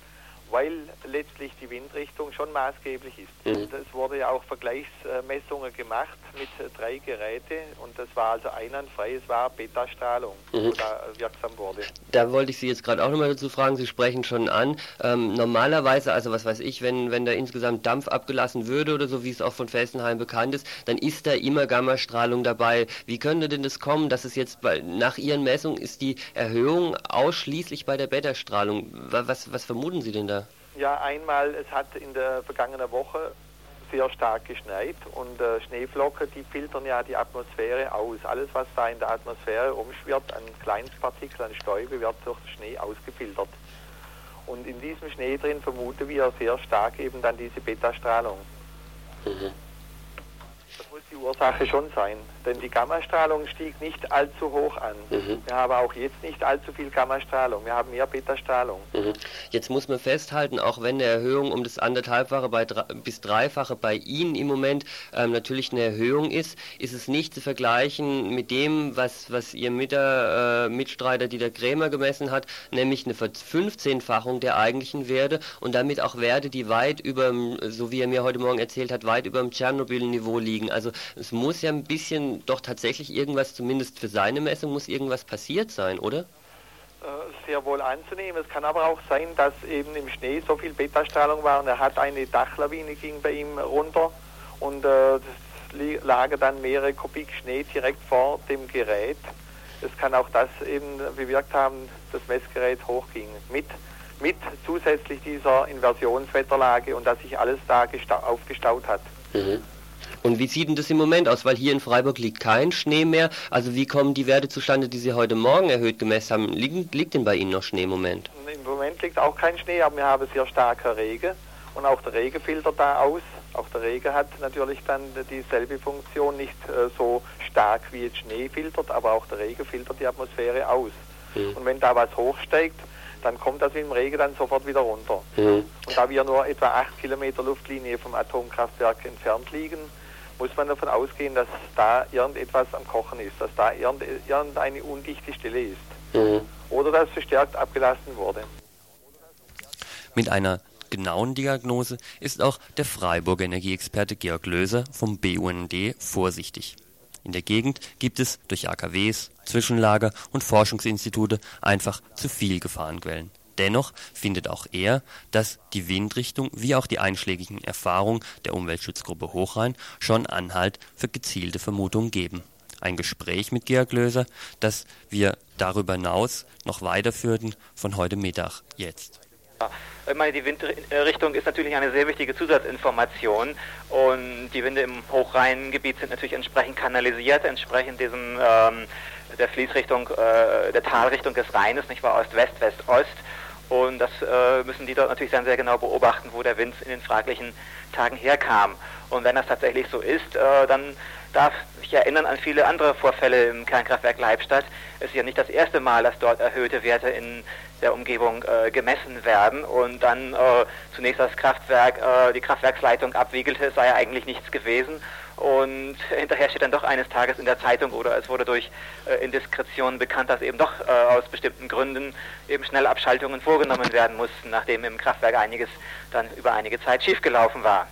weil letztlich die Windrichtung schon maßgeblich ist. Mhm. Es wurde ja auch Vergleichsmessungen gemacht mit drei Geräten und das war also einwandfrei, es war Beta-Strahlung, mhm. die da wirksam wurde. Da wollte ich Sie jetzt gerade auch nochmal dazu fragen, Sie sprechen schon an. Ähm, normalerweise, also was weiß ich, wenn, wenn da insgesamt Dampf abgelassen würde oder so, wie es auch von Felsenheim bekannt ist, dann ist da immer Gammastrahlung dabei. Wie könnte denn das kommen, dass es jetzt bei, nach Ihren Messungen ist die Erhöhung ausschließlich bei der Beta-Strahlung? Was, was vermuten Sie denn da? Ja, einmal, es hat in der vergangenen Woche sehr stark geschneit und äh, Schneeflocken, die filtern ja die Atmosphäre aus. Alles, was da in der Atmosphäre umschwirrt, an Kleinstpartikeln, an Stäube, wird durch Schnee ausgefiltert. Und in diesem Schnee drin vermuten wir sehr stark eben dann diese Beta-Strahlung. Mhm. Die Ursache schon sein, denn die Gammastrahlung stieg nicht allzu hoch an. Mhm. Wir haben auch jetzt nicht allzu viel Gammastrahlung, wir haben mehr Beta-Strahlung. Mhm. Jetzt muss man festhalten, auch wenn eine Erhöhung um das anderthalbfache bei, bis dreifache bei Ihnen im Moment ähm, natürlich eine Erhöhung ist, ist es nicht zu vergleichen mit dem, was, was Ihr Mitter, äh, Mitstreiter Dieter Krämer gemessen hat, nämlich eine Verfünfzehnfachung der eigentlichen Werte und damit auch Werte, die weit über, so wie er mir heute Morgen erzählt hat, weit über dem Tschernobyl-Niveau liegen. Also es muss ja ein bisschen doch tatsächlich irgendwas, zumindest für seine Messung, muss irgendwas passiert sein, oder? Äh, sehr wohl anzunehmen. Es kann aber auch sein, dass eben im Schnee so viel Beta-Strahlung war und er hat eine Dachlawine ging bei ihm runter und äh, das lagen dann mehrere Kubik Schnee direkt vor dem Gerät. Es kann auch das eben bewirkt haben, dass das Messgerät hochging. Mit, mit zusätzlich dieser Inversionswetterlage und dass sich alles da aufgestaut hat. Mhm. Und wie sieht denn das im Moment aus? Weil hier in Freiburg liegt kein Schnee mehr. Also wie kommen die Werte zustande, die Sie heute Morgen erhöht gemessen haben? Liegt, liegt denn bei Ihnen noch Schnee im Moment? Im Moment liegt auch kein Schnee, aber wir haben sehr starker Regen. Und auch der Regen filtert da aus. Auch der Regen hat natürlich dann dieselbe Funktion, nicht äh, so stark wie jetzt Schnee filtert, aber auch der Regen filtert die Atmosphäre aus. Mhm. Und wenn da was hochsteigt, dann kommt das im Regen dann sofort wieder runter. Mhm. Und da wir nur etwa acht Kilometer Luftlinie vom Atomkraftwerk entfernt liegen, muss man davon ausgehen, dass da irgendetwas am Kochen ist, dass da irgendeine undichte Stelle ist. Mhm. Oder dass verstärkt abgelassen wurde. Mit einer genauen Diagnose ist auch der Freiburger Energieexperte Georg Löser vom BUND vorsichtig. In der Gegend gibt es durch AKWs, Zwischenlager und Forschungsinstitute einfach zu viel Gefahrenquellen. Dennoch findet auch er, dass die Windrichtung wie auch die einschlägigen Erfahrungen der Umweltschutzgruppe Hochrhein schon Anhalt für gezielte Vermutungen geben. Ein Gespräch mit Georg Löser, das wir darüber hinaus noch weiterführten von heute Mittag jetzt. Ich meine, die Windrichtung ist natürlich eine sehr wichtige Zusatzinformation und die Winde im Hochrheingebiet sind natürlich entsprechend kanalisiert, entsprechend diesem ähm, der Fließrichtung, äh, der Talrichtung des Rheines, nicht wahr, Ost-West, West-Ost. Und das äh, müssen die dort natürlich dann sehr genau beobachten, wo der Wind in den fraglichen Tagen herkam. Und wenn das tatsächlich so ist, äh, dann darf sich erinnern an viele andere Vorfälle im Kernkraftwerk Leibstadt. Es ist ja nicht das erste Mal, dass dort erhöhte Werte in der Umgebung äh, gemessen werden und dann äh, zunächst das Kraftwerk, äh, die Kraftwerksleitung abwiegelte, es sei ja eigentlich nichts gewesen und hinterher steht dann doch eines Tages in der Zeitung oder es wurde durch äh, Indiskretion bekannt, dass eben doch äh, aus bestimmten Gründen eben schnell Abschaltungen vorgenommen werden mussten, nachdem im Kraftwerk einiges dann über einige Zeit schiefgelaufen war.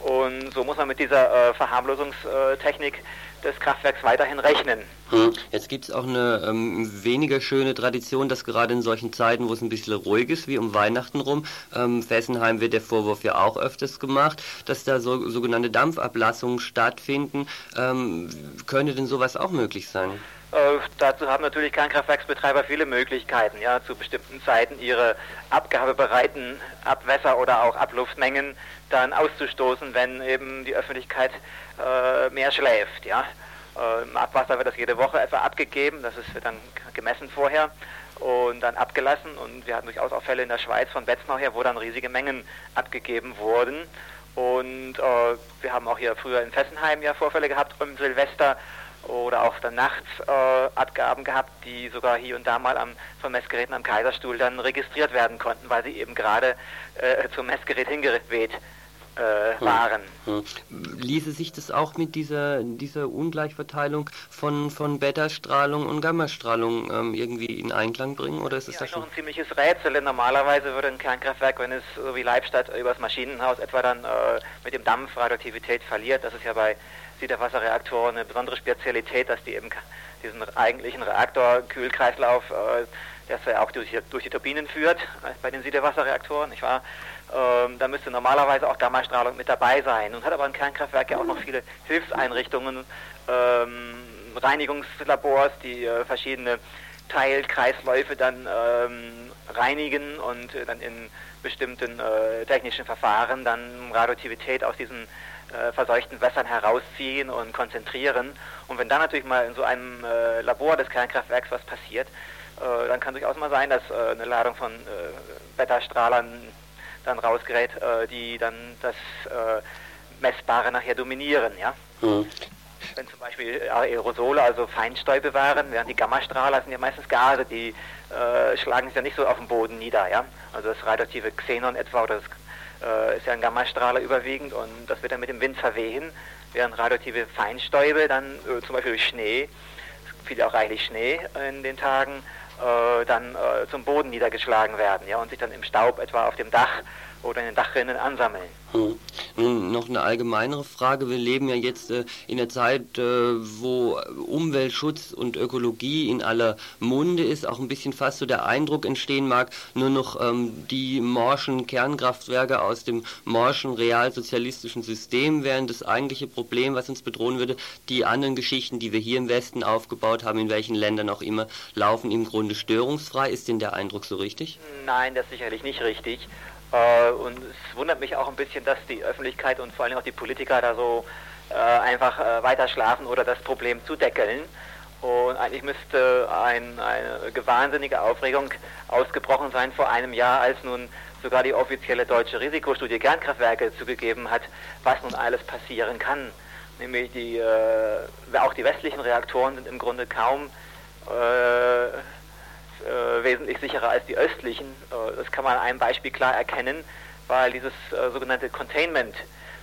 Und so muss man mit dieser äh, Verharmlosungstechnik des Kraftwerks weiterhin rechnen. Hm. Jetzt gibt es auch eine ähm, weniger schöne Tradition, dass gerade in solchen Zeiten, wo es ein bisschen ruhig ist, wie um Weihnachten rum, ähm, Fessenheim wird der Vorwurf ja auch öfters gemacht, dass da so, sogenannte Dampfablassungen stattfinden. Ähm, könnte denn sowas auch möglich sein? Äh, dazu haben natürlich Kernkraftwerksbetreiber viele Möglichkeiten, ja, zu bestimmten Zeiten ihre abgabebereiten Abwässer oder auch Abluftmengen dann auszustoßen, wenn eben die Öffentlichkeit äh, mehr schläft. Ja. Äh, Im Abwasser wird das jede Woche etwa abgegeben, das ist, dann gemessen vorher und dann abgelassen. Und wir hatten durchaus auch Fälle in der Schweiz von Betznau her, wo dann riesige Mengen abgegeben wurden. Und äh, wir haben auch hier früher in Fessenheim ja Vorfälle gehabt um Silvester oder auch dann nachts äh, Abgaben gehabt, die sogar hier und da mal am, von Messgeräten am Kaiserstuhl dann registriert werden konnten, weil sie eben gerade äh, zum Messgerät hingeweht äh, hm. waren. Hm. Ließe sich das auch mit dieser, dieser Ungleichverteilung von, von Beta-Strahlung und Gammastrahlung ähm, irgendwie in Einklang bringen? Oder ist es ja, das schon ein ziemliches Rätsel, denn normalerweise würde ein Kernkraftwerk, wenn es so wie Leibstadt übers Maschinenhaus etwa dann äh, mit dem Dampf Radioaktivität verliert, das ist ja bei Siederwasserreaktoren eine besondere Spezialität, dass die eben diesen eigentlichen Reaktorkühlkreislauf, äh, der ja auch durch, durch, die Turbinen führt, äh, bei den Siederwasserreaktoren, nicht wahr? Ähm, da müsste normalerweise auch Gammastrahlung mit dabei sein. Nun hat aber ein Kernkraftwerk ja auch noch viele Hilfseinrichtungen, ähm, Reinigungslabors, die äh, verschiedene Teilkreisläufe dann ähm, reinigen und äh, dann in bestimmten äh, technischen Verfahren dann Radioaktivität aus diesen äh, verseuchten Wässern herausziehen und konzentrieren. Und wenn dann natürlich mal in so einem äh, Labor des Kernkraftwerks was passiert, äh, dann kann durchaus mal sein, dass äh, eine Ladung von Beta-Strahlern dann rausgerät, äh, die dann das äh, Messbare nachher dominieren. Ja? Mhm. Wenn zum Beispiel Aerosole, also Feinstäube waren, während die Gammastrahler sind ja meistens Gase, die äh, schlagen sich ja nicht so auf dem Boden nieder. Ja? Also das radioaktive Xenon etwa oder das äh, ist ja ein Gammastrahler überwiegend und das wird dann mit dem Wind verwehen, während radioaktive Feinstäube dann äh, zum Beispiel durch Schnee, es fiel ja auch reichlich Schnee in den Tagen, äh, dann äh, zum Boden niedergeschlagen werden ja, und sich dann im Staub etwa auf dem Dach oder in den Dachrinnen ansammeln. Hm. Nun noch eine allgemeinere Frage. Wir leben ja jetzt äh, in einer Zeit, äh, wo Umweltschutz und Ökologie in aller Munde ist, auch ein bisschen fast so der Eindruck entstehen mag, nur noch ähm, die morschen Kernkraftwerke aus dem morschen realsozialistischen System wären das eigentliche Problem, was uns bedrohen würde. Die anderen Geschichten, die wir hier im Westen aufgebaut haben, in welchen Ländern auch immer, laufen im Grunde störungsfrei. Ist denn der Eindruck so richtig? Nein, das ist sicherlich nicht richtig. Äh, und es wundert mich auch ein bisschen, dass die Öffentlichkeit und vor allem auch die Politiker da so äh, einfach äh, weiter schlafen oder das Problem zudeckeln. Und eigentlich müsste ein, eine wahnsinnige Aufregung ausgebrochen sein vor einem Jahr, als nun sogar die offizielle deutsche Risikostudie Kernkraftwerke zugegeben hat, was nun alles passieren kann. Nämlich die, äh, auch die westlichen Reaktoren sind im Grunde kaum äh, äh, wesentlich sicherer als die östlichen. Äh, das kann man an einem Beispiel klar erkennen, weil dieses äh, sogenannte Containment,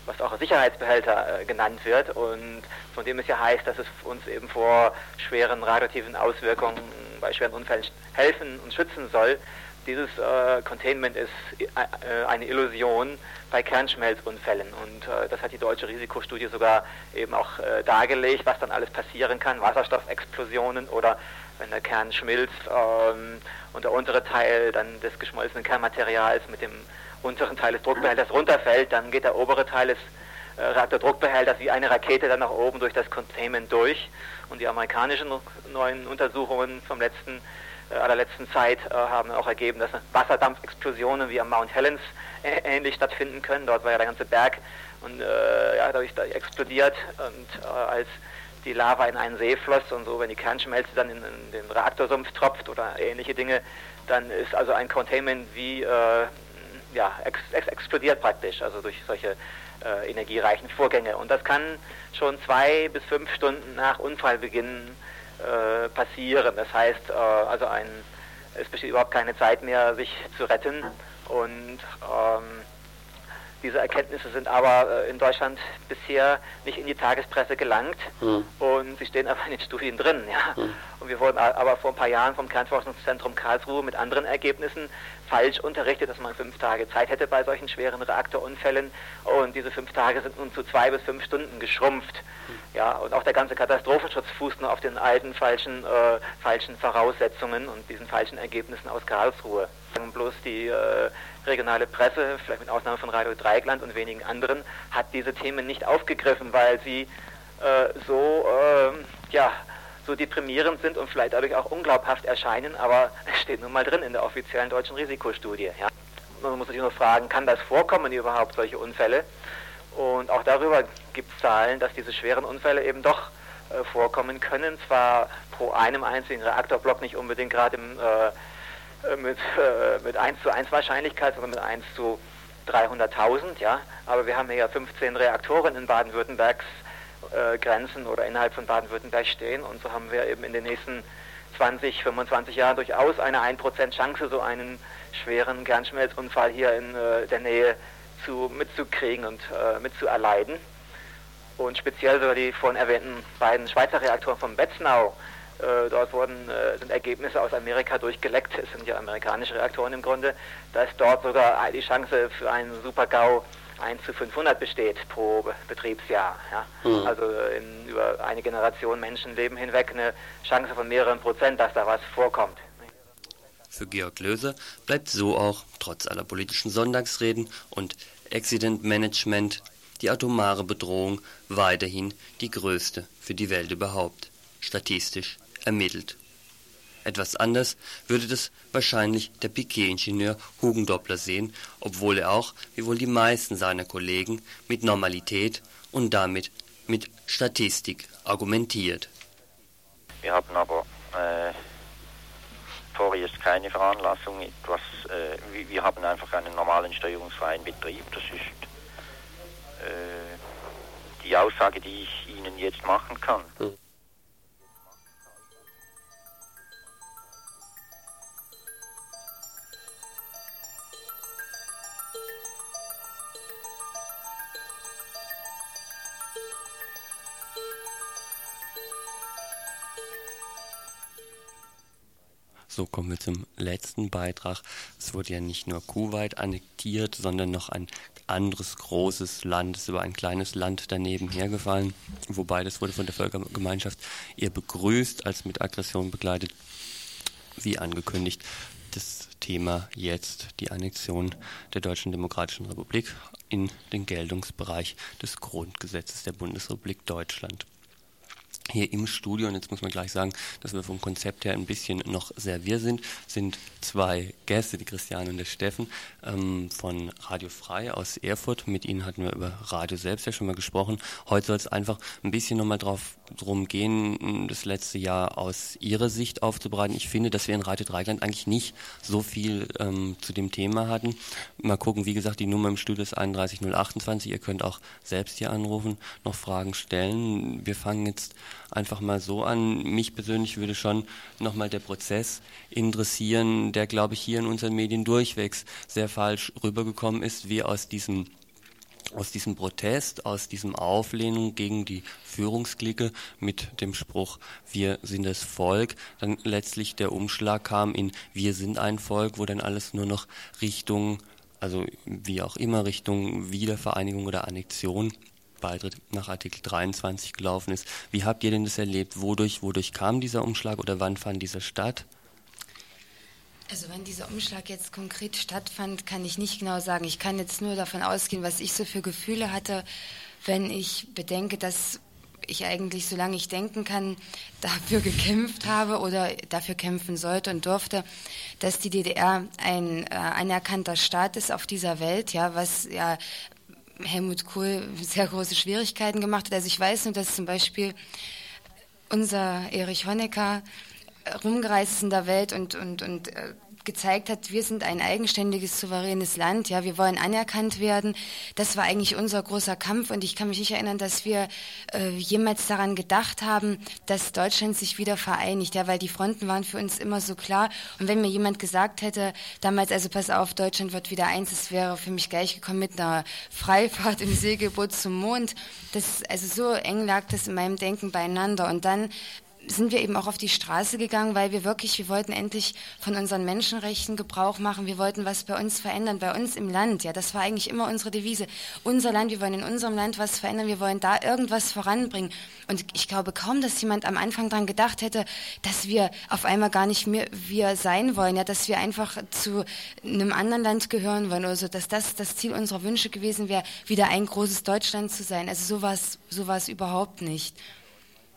was auch Sicherheitsbehälter äh, genannt wird und von dem es ja heißt, dass es uns eben vor schweren radioaktiven Auswirkungen bei schweren Unfällen helfen und schützen soll. Dieses äh, Containment ist äh, eine Illusion bei Kernschmelzunfällen und das hat die deutsche Risikostudie sogar eben auch dargelegt, was dann alles passieren kann, Wasserstoffexplosionen oder wenn der Kern schmilzt ähm, und der untere Teil dann des geschmolzenen Kernmaterials mit dem unteren Teil des Druckbehälters runterfällt, dann geht der obere Teil des äh, Reaktordruckbehälters wie eine Rakete dann nach oben durch das Containment durch. Und die amerikanischen neuen Untersuchungen vom letzten, äh, allerletzten Zeit äh, haben auch ergeben, dass Wasserdampfexplosionen wie am Mount Helens äh, ähnlich stattfinden können. Dort war ja der ganze Berg und äh, ja, dadurch explodiert und äh, als die Lava in einen See floss und so, wenn die Kernschmelze dann in, in den Reaktorsumpf tropft oder ähnliche Dinge, dann ist also ein Containment wie äh, ja, ex, ex, explodiert praktisch, also durch solche äh, energiereichen Vorgänge. Und das kann schon zwei bis fünf Stunden nach Unfallbeginn äh, passieren. Das heißt, äh, also ein, es besteht überhaupt keine Zeit mehr, sich zu retten. Und ähm, diese Erkenntnisse sind aber äh, in Deutschland bisher nicht in die Tagespresse gelangt mhm. und sie stehen aber in den Studien drin. Ja. Mhm. Und wir wurden aber vor ein paar Jahren vom Kernforschungszentrum Karlsruhe mit anderen Ergebnissen falsch unterrichtet, dass man fünf Tage Zeit hätte bei solchen schweren Reaktorunfällen und diese fünf Tage sind nun zu zwei bis fünf Stunden geschrumpft. Mhm. Ja, und auch der ganze Katastrophenschutz fußt nur auf den alten falschen, äh, falschen Voraussetzungen und diesen falschen Ergebnissen aus Karlsruhe. Bloß die äh, regionale Presse, vielleicht mit Ausnahme von Radio Dreigland und wenigen anderen, hat diese Themen nicht aufgegriffen, weil sie äh, so, äh, ja, so deprimierend sind und vielleicht dadurch auch unglaubhaft erscheinen, aber es steht nun mal drin in der offiziellen deutschen Risikostudie. Ja. Man muss sich nur fragen, kann das vorkommen überhaupt, solche Unfälle? Und auch darüber gibt es Zahlen, dass diese schweren Unfälle eben doch äh, vorkommen können, zwar pro einem einzigen Reaktorblock nicht unbedingt gerade im äh, mit, äh, mit 1 zu 1 Wahrscheinlichkeit, sondern mit 1 zu 300.000, ja. Aber wir haben hier ja 15 Reaktoren in Baden-Württembergs äh, Grenzen oder innerhalb von Baden-Württemberg stehen und so haben wir eben in den nächsten 20, 25 Jahren durchaus eine 1% Chance, so einen schweren Kernschmelzunfall hier in äh, der Nähe zu, mitzukriegen und äh, mitzuerleiden. Und speziell sogar die vorhin erwähnten beiden Schweizer Reaktoren von Betznau, äh, dort wurden, äh, sind Ergebnisse aus Amerika durchgeleckt. Es sind ja amerikanische Reaktoren im Grunde. Da ist dort sogar die Chance für einen Super-GAU 1 zu 500 besteht pro Betriebsjahr. Ja? Mhm. Also in, über eine Generation Menschenleben hinweg eine Chance von mehreren Prozent, dass da was vorkommt. Für Georg Löser bleibt so auch, trotz aller politischen Sonntagsreden und Accident Management, die atomare Bedrohung weiterhin die größte für die Welt überhaupt, statistisch ermittelt. Etwas anders würde das wahrscheinlich der Piquet-Ingenieur Hugendoppler sehen, obwohl er auch, wie wohl die meisten seiner Kollegen, mit Normalität und damit mit Statistik argumentiert. Wir haben aber äh, vorerst keine Veranlassung, etwas, äh, wir haben einfach einen normalen steuerungsfreien Betrieb. Das ist äh, die Aussage, die ich Ihnen jetzt machen kann. Hm. So kommen wir zum letzten Beitrag. Es wurde ja nicht nur Kuwait annektiert, sondern noch ein anderes großes Land, ist über ein kleines Land daneben hergefallen. Wobei das wurde von der Völkergemeinschaft eher begrüßt als mit Aggression begleitet, wie angekündigt. Das Thema jetzt die Annexion der Deutschen Demokratischen Republik in den Geltungsbereich des Grundgesetzes der Bundesrepublik Deutschland hier im Studio, und jetzt muss man gleich sagen, dass wir vom Konzept her ein bisschen noch sehr wir sind, sind zwei Gäste, die Christiane und der Steffen ähm, von Radio Frei aus Erfurt. Mit ihnen hatten wir über Radio selbst ja schon mal gesprochen. Heute soll es einfach ein bisschen nochmal drauf drum gehen, das letzte Jahr aus ihrer Sicht aufzubereiten. Ich finde, dass wir in Radio Dreigland eigentlich nicht so viel ähm, zu dem Thema hatten. Mal gucken, wie gesagt, die Nummer im Studio ist 31028. Ihr könnt auch selbst hier anrufen, noch Fragen stellen. Wir fangen jetzt einfach mal so an. Mich persönlich würde schon nochmal der Prozess interessieren, der, glaube ich, hier in unseren Medien durchwegs sehr falsch rübergekommen ist, wie aus diesem aus diesem Protest, aus diesem Auflehnung gegen die Führungsklicke mit dem Spruch, wir sind das Volk, dann letztlich der Umschlag kam in wir sind ein Volk, wo dann alles nur noch Richtung, also wie auch immer Richtung Wiedervereinigung oder Annexion Beitritt nach Artikel 23 gelaufen ist. Wie habt ihr denn das erlebt? Wodurch, wodurch kam dieser Umschlag oder wann fand dieser statt? Also wann dieser Umschlag jetzt konkret stattfand, kann ich nicht genau sagen. Ich kann jetzt nur davon ausgehen, was ich so für Gefühle hatte, wenn ich bedenke, dass ich eigentlich, solange ich denken kann, dafür gekämpft habe oder dafür kämpfen sollte und durfte, dass die DDR ein äh, anerkannter Staat ist auf dieser Welt, ja, was ja Helmut Kohl sehr große Schwierigkeiten gemacht hat. Also ich weiß nur, dass zum Beispiel unser Erich Honecker rumgereist ist in der Welt und, und, und äh, gezeigt hat, wir sind ein eigenständiges, souveränes Land, ja, wir wollen anerkannt werden. Das war eigentlich unser großer Kampf und ich kann mich nicht erinnern, dass wir äh, jemals daran gedacht haben, dass Deutschland sich wieder vereinigt, ja, weil die Fronten waren für uns immer so klar. Und wenn mir jemand gesagt hätte, damals, also pass auf, Deutschland wird wieder eins, es wäre für mich gleich gekommen mit einer Freifahrt im Segelboot zum Mond. Das, also so eng lag das in meinem Denken beieinander. Und dann sind wir eben auch auf die Straße gegangen, weil wir wirklich, wir wollten endlich von unseren Menschenrechten Gebrauch machen. Wir wollten was bei uns verändern, bei uns im Land. Ja, das war eigentlich immer unsere Devise. Unser Land, wir wollen in unserem Land was verändern. Wir wollen da irgendwas voranbringen. Und ich glaube kaum, dass jemand am Anfang daran gedacht hätte, dass wir auf einmal gar nicht mehr wir sein wollen. Ja, dass wir einfach zu einem anderen Land gehören wollen oder so, dass das das Ziel unserer Wünsche gewesen wäre, wieder ein großes Deutschland zu sein. Also so war es, so überhaupt nicht.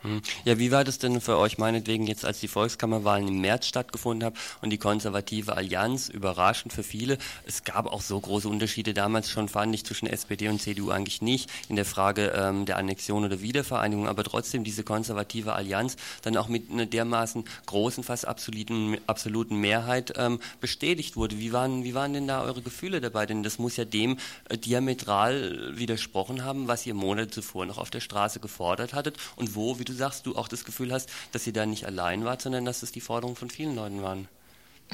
Hm. Ja, wie war das denn für euch meinetwegen jetzt, als die Volkskammerwahlen im März stattgefunden haben und die konservative Allianz, überraschend für viele, es gab auch so große Unterschiede damals schon, fand ich, zwischen SPD und CDU eigentlich nicht in der Frage ähm, der Annexion oder Wiedervereinigung, aber trotzdem diese konservative Allianz dann auch mit einer dermaßen großen, fast absoluten, absoluten Mehrheit ähm, bestätigt wurde. Wie waren, wie waren denn da eure Gefühle dabei? Denn das muss ja dem äh, diametral widersprochen haben, was ihr Monate zuvor noch auf der Straße gefordert hattet und wo, wie du sagst, du auch das Gefühl hast, dass ihr da nicht allein wart, sondern dass es die Forderungen von vielen Leuten waren.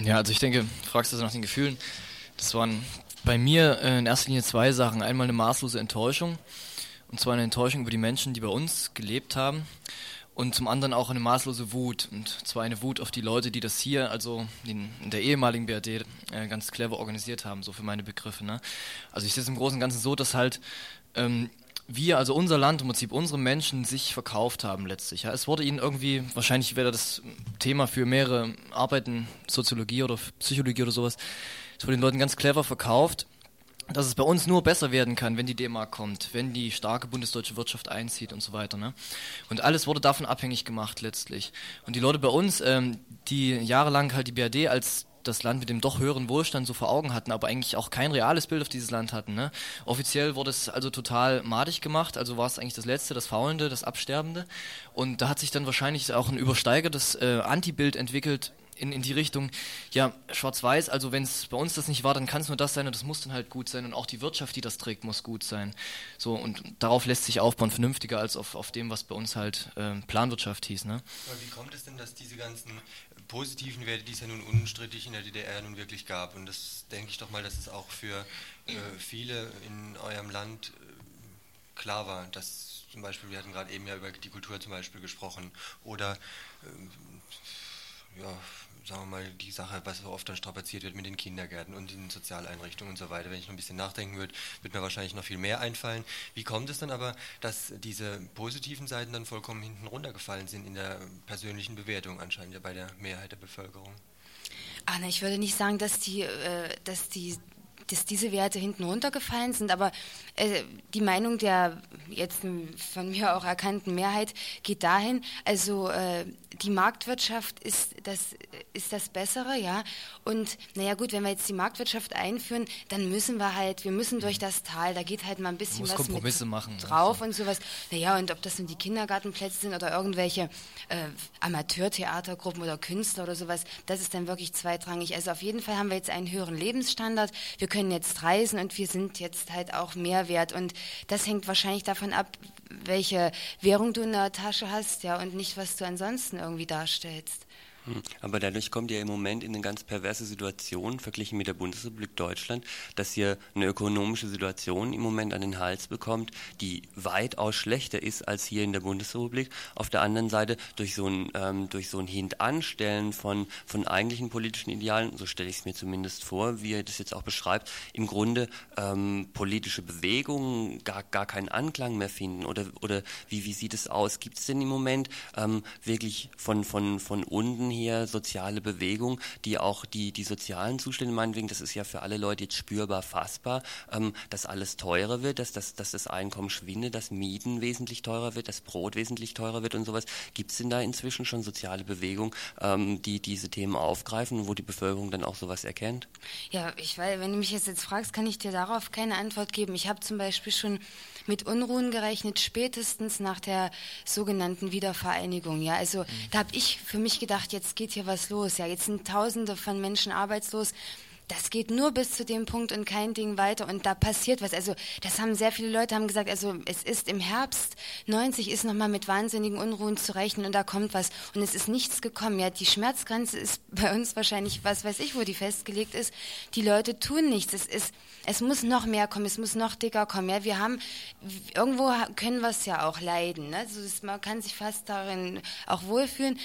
Ja, also ich denke, fragst du nach den Gefühlen. Das waren bei mir äh, in erster Linie zwei Sachen. Einmal eine maßlose Enttäuschung, und zwar eine Enttäuschung über die Menschen, die bei uns gelebt haben. Und zum anderen auch eine maßlose Wut. Und zwar eine Wut auf die Leute, die das hier, also in der ehemaligen BRD, äh, ganz clever organisiert haben, so für meine Begriffe. Ne? Also ich sehe es im Großen und Ganzen so, dass halt ähm, wir, also unser Land, im Prinzip unsere Menschen sich verkauft haben letztlich. Ja. Es wurde ihnen irgendwie, wahrscheinlich wäre das Thema für mehrere Arbeiten, Soziologie oder Psychologie oder sowas, es wurde den Leuten ganz clever verkauft, dass es bei uns nur besser werden kann, wenn die D-Mark kommt, wenn die starke bundesdeutsche Wirtschaft einzieht und so weiter. Ne? Und alles wurde davon abhängig gemacht letztlich. Und die Leute bei uns, ähm, die jahrelang halt die BRD als das Land mit dem doch höheren Wohlstand so vor Augen hatten, aber eigentlich auch kein reales Bild auf dieses Land hatten. Ne? Offiziell wurde es also total madig gemacht, also war es eigentlich das Letzte, das Faulende, das Absterbende. Und da hat sich dann wahrscheinlich auch ein übersteigertes äh, Antibild entwickelt, in, in die Richtung, ja, schwarz-weiß, also wenn es bei uns das nicht war, dann kann es nur das sein und das muss dann halt gut sein und auch die Wirtschaft, die das trägt, muss gut sein. So, und darauf lässt sich aufbauen, vernünftiger als auf, auf dem, was bei uns halt äh, Planwirtschaft hieß. Ne? Aber wie kommt es denn, dass diese ganzen positiven Werte, die es ja nun unstrittig in der DDR nun wirklich gab. Und das denke ich doch mal, dass es auch für äh, viele in eurem Land äh, klar war, dass zum Beispiel, wir hatten gerade eben ja über die Kultur zum Beispiel gesprochen, oder äh, ja, sagen wir mal, die Sache, was so oft dann strapaziert wird mit den Kindergärten und den Sozialeinrichtungen und so weiter. Wenn ich noch ein bisschen nachdenken würde, wird mir wahrscheinlich noch viel mehr einfallen. Wie kommt es dann aber, dass diese positiven Seiten dann vollkommen hinten runtergefallen sind in der persönlichen Bewertung anscheinend ja bei der Mehrheit der Bevölkerung? Anna, ich würde nicht sagen, dass die, äh, dass die dass diese Werte hinten runtergefallen sind, aber äh, die Meinung der jetzt von mir auch erkannten Mehrheit geht dahin, also äh, die Marktwirtschaft ist das, ist das Bessere, ja. Und naja gut, wenn wir jetzt die Marktwirtschaft einführen, dann müssen wir halt, wir müssen durch das Tal, da geht halt mal ein bisschen was Kompromisse machen, drauf also. und sowas. Naja, und ob das nun die Kindergartenplätze sind oder irgendwelche äh, Amateurtheatergruppen oder Künstler oder sowas, das ist dann wirklich zweitrangig. Also auf jeden Fall haben wir jetzt einen höheren Lebensstandard, wir können jetzt reisen und wir sind jetzt halt auch mehr wert. Und das hängt wahrscheinlich davon ab, welche Währung du in der Tasche hast, ja, und nicht, was du ansonsten irgendwie darstellst. Aber dadurch kommt ihr im Moment in eine ganz perverse Situation, verglichen mit der Bundesrepublik Deutschland, dass ihr eine ökonomische Situation im Moment an den Hals bekommt, die weitaus schlechter ist als hier in der Bundesrepublik. Auf der anderen Seite durch so ein, ähm, durch so ein Hintanstellen von, von eigentlichen politischen Idealen, so stelle ich es mir zumindest vor, wie ihr das jetzt auch beschreibt, im Grunde ähm, politische Bewegungen gar, gar keinen Anklang mehr finden. Oder, oder wie, wie sieht es aus? Gibt es denn im Moment ähm, wirklich von, von, von unten hier soziale Bewegung, die auch die, die sozialen Zustände meinetwegen, das ist ja für alle Leute jetzt spürbar fassbar, ähm, dass alles teurer wird, dass das, dass das Einkommen schwindet, dass Mieten wesentlich teurer wird, dass Brot wesentlich teurer wird und sowas. Gibt es denn da inzwischen schon soziale Bewegungen, ähm, die diese Themen aufgreifen, wo die Bevölkerung dann auch sowas erkennt? Ja, ich weiß, wenn du mich jetzt, jetzt fragst, kann ich dir darauf keine Antwort geben. Ich habe zum Beispiel schon mit Unruhen gerechnet, spätestens nach der sogenannten Wiedervereinigung. Ja, also mhm. da habe ich für mich gedacht, jetzt geht hier was los. Ja, jetzt sind Tausende von Menschen arbeitslos das geht nur bis zu dem Punkt und kein Ding weiter und da passiert was. Also das haben sehr viele Leute haben gesagt, also es ist im Herbst 90 ist nochmal mit wahnsinnigen Unruhen zu rechnen und da kommt was und es ist nichts gekommen. Ja, die Schmerzgrenze ist bei uns wahrscheinlich, was weiß ich, wo die festgelegt ist. Die Leute tun nichts. Es ist, es muss noch mehr kommen, es muss noch dicker kommen. Ja, wir haben, irgendwo können wir es ja auch leiden. Ne? Also man kann sich fast darin auch wohlfühlen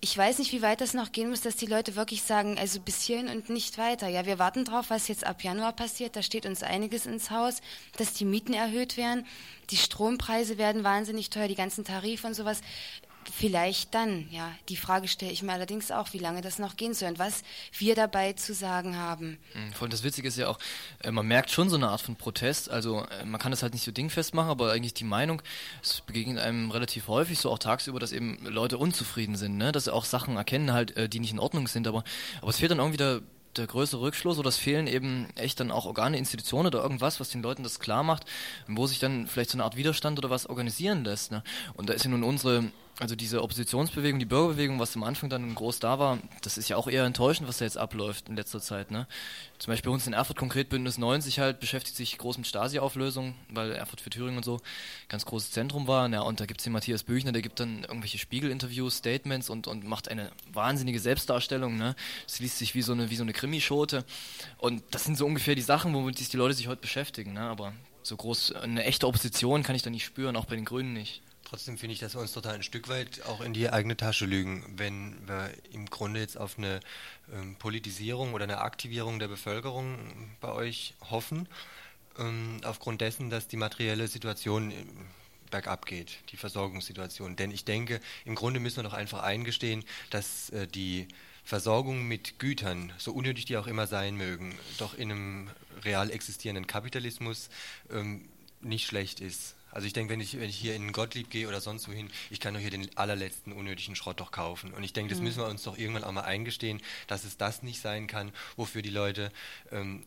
ich weiß nicht, wie weit das noch gehen muss, dass die Leute wirklich sagen, also bis hierhin und nicht weiter. Ja, wir warten drauf, was jetzt ab Januar passiert. Da steht uns einiges ins Haus, dass die Mieten erhöht werden, die Strompreise werden wahnsinnig teuer, die ganzen Tarife und sowas. Vielleicht dann, ja. Die Frage stelle ich mir allerdings auch, wie lange das noch gehen soll und was wir dabei zu sagen haben. Hm, vor allem das Witzige ist ja auch, äh, man merkt schon so eine Art von Protest. Also äh, man kann das halt nicht so dingfest machen, aber eigentlich die Meinung, es begegnet einem relativ häufig, so auch tagsüber, dass eben Leute unzufrieden sind, ne? dass sie auch Sachen erkennen halt, äh, die nicht in Ordnung sind. Aber, aber es fehlt dann irgendwie der der größere Rückschluss oder es fehlen eben echt dann auch Organe, Institutionen oder irgendwas, was den Leuten das klar macht, wo sich dann vielleicht so eine Art Widerstand oder was organisieren lässt. Ne? Und da ist ja nun unsere also diese Oppositionsbewegung, die Bürgerbewegung, was am Anfang dann groß da war, das ist ja auch eher enttäuschend, was da jetzt abläuft in letzter Zeit. Ne? Zum Beispiel bei uns in Erfurt konkret Bündnis 90 halt beschäftigt sich groß mit Stasi-Auflösung, weil Erfurt für Thüringen und so ganz großes Zentrum war. Ja, und da gibt es den Matthias Büchner, der gibt dann irgendwelche Spiegel-Interviews, Statements und, und macht eine wahnsinnige Selbstdarstellung. Ne? Das liest sich wie so eine, wie so eine Krimischote. Und das sind so ungefähr die Sachen, womit sich die Leute sich heute beschäftigen. Ne? Aber so groß eine echte Opposition kann ich da nicht spüren, auch bei den Grünen nicht. Trotzdem finde ich, dass wir uns total ein Stück weit auch in die eigene Tasche lügen, wenn wir im Grunde jetzt auf eine ähm, Politisierung oder eine Aktivierung der Bevölkerung bei euch hoffen, ähm, aufgrund dessen, dass die materielle Situation ähm, bergab geht, die Versorgungssituation. Denn ich denke, im Grunde müssen wir doch einfach eingestehen, dass äh, die Versorgung mit Gütern, so unnötig die auch immer sein mögen, doch in einem real existierenden Kapitalismus ähm, nicht schlecht ist. Also ich denke, wenn ich, wenn ich hier in Gottlieb gehe oder sonst wohin, ich kann doch hier den allerletzten unnötigen Schrott doch kaufen. Und ich denke, das mhm. müssen wir uns doch irgendwann auch mal eingestehen, dass es das nicht sein kann, wofür die Leute ähm,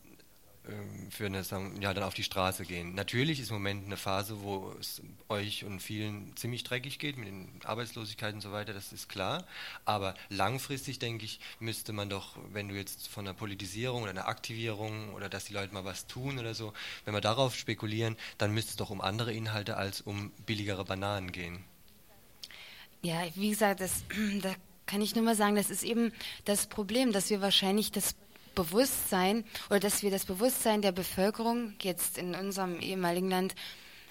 für eine, ja, dann auf die Straße gehen. Natürlich ist im Moment eine Phase, wo es euch und vielen ziemlich dreckig geht mit den Arbeitslosigkeit und so weiter, das ist klar. Aber langfristig, denke ich, müsste man doch, wenn du jetzt von einer Politisierung oder einer Aktivierung oder dass die Leute mal was tun oder so, wenn wir darauf spekulieren, dann müsste es doch um andere Inhalte als um billigere Bananen gehen. Ja, wie gesagt, das, da kann ich nur mal sagen, das ist eben das Problem, dass wir wahrscheinlich das Bewusstsein oder dass wir das Bewusstsein der Bevölkerung jetzt in unserem ehemaligen Land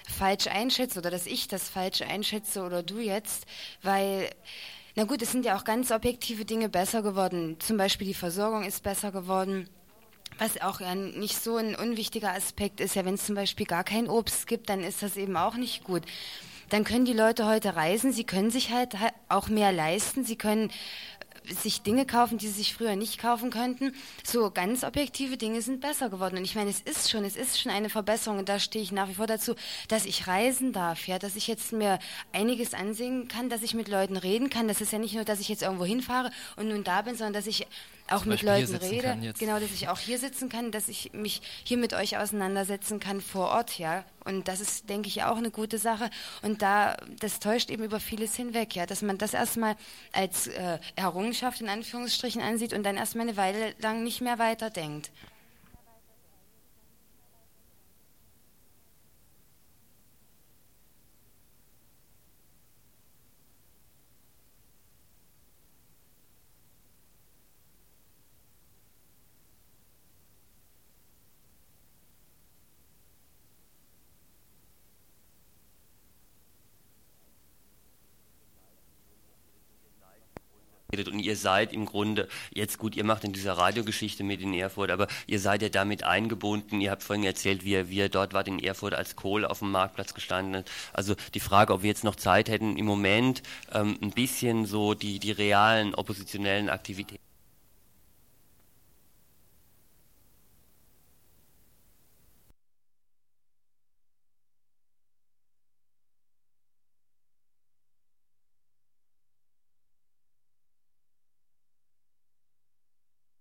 falsch einschätzen oder dass ich das falsch einschätze oder du jetzt, weil na gut, es sind ja auch ganz objektive Dinge besser geworden. Zum Beispiel die Versorgung ist besser geworden. Was auch ja nicht so ein unwichtiger Aspekt ist, ja, wenn es zum Beispiel gar kein Obst gibt, dann ist das eben auch nicht gut. Dann können die Leute heute reisen, sie können sich halt auch mehr leisten, sie können sich Dinge kaufen, die sie sich früher nicht kaufen könnten. So ganz objektive Dinge sind besser geworden. Und ich meine, es ist schon, es ist schon eine Verbesserung. Und da stehe ich nach wie vor dazu, dass ich reisen darf, ja, dass ich jetzt mir einiges ansehen kann, dass ich mit Leuten reden kann. Das ist ja nicht nur, dass ich jetzt irgendwo hinfahre und nun da bin, sondern dass ich auch mit Leuten rede. Genau, dass ich auch hier sitzen kann, dass ich mich hier mit euch auseinandersetzen kann vor Ort, ja. Und das ist, denke ich, auch eine gute Sache. Und da, das täuscht eben über vieles hinweg, ja, dass man das erstmal als äh, Errungenschaft in Anführungsstrichen ansieht und dann erstmal eine Weile lang nicht mehr weiterdenkt. Und ihr seid im Grunde, jetzt gut, ihr macht in dieser Radiogeschichte mit in Erfurt, aber ihr seid ja damit eingebunden. Ihr habt vorhin erzählt, wie ihr, wie dort wart in Erfurt, als Kohl auf dem Marktplatz gestanden hat. Also die Frage, ob wir jetzt noch Zeit hätten, im Moment ähm, ein bisschen so die, die realen oppositionellen Aktivitäten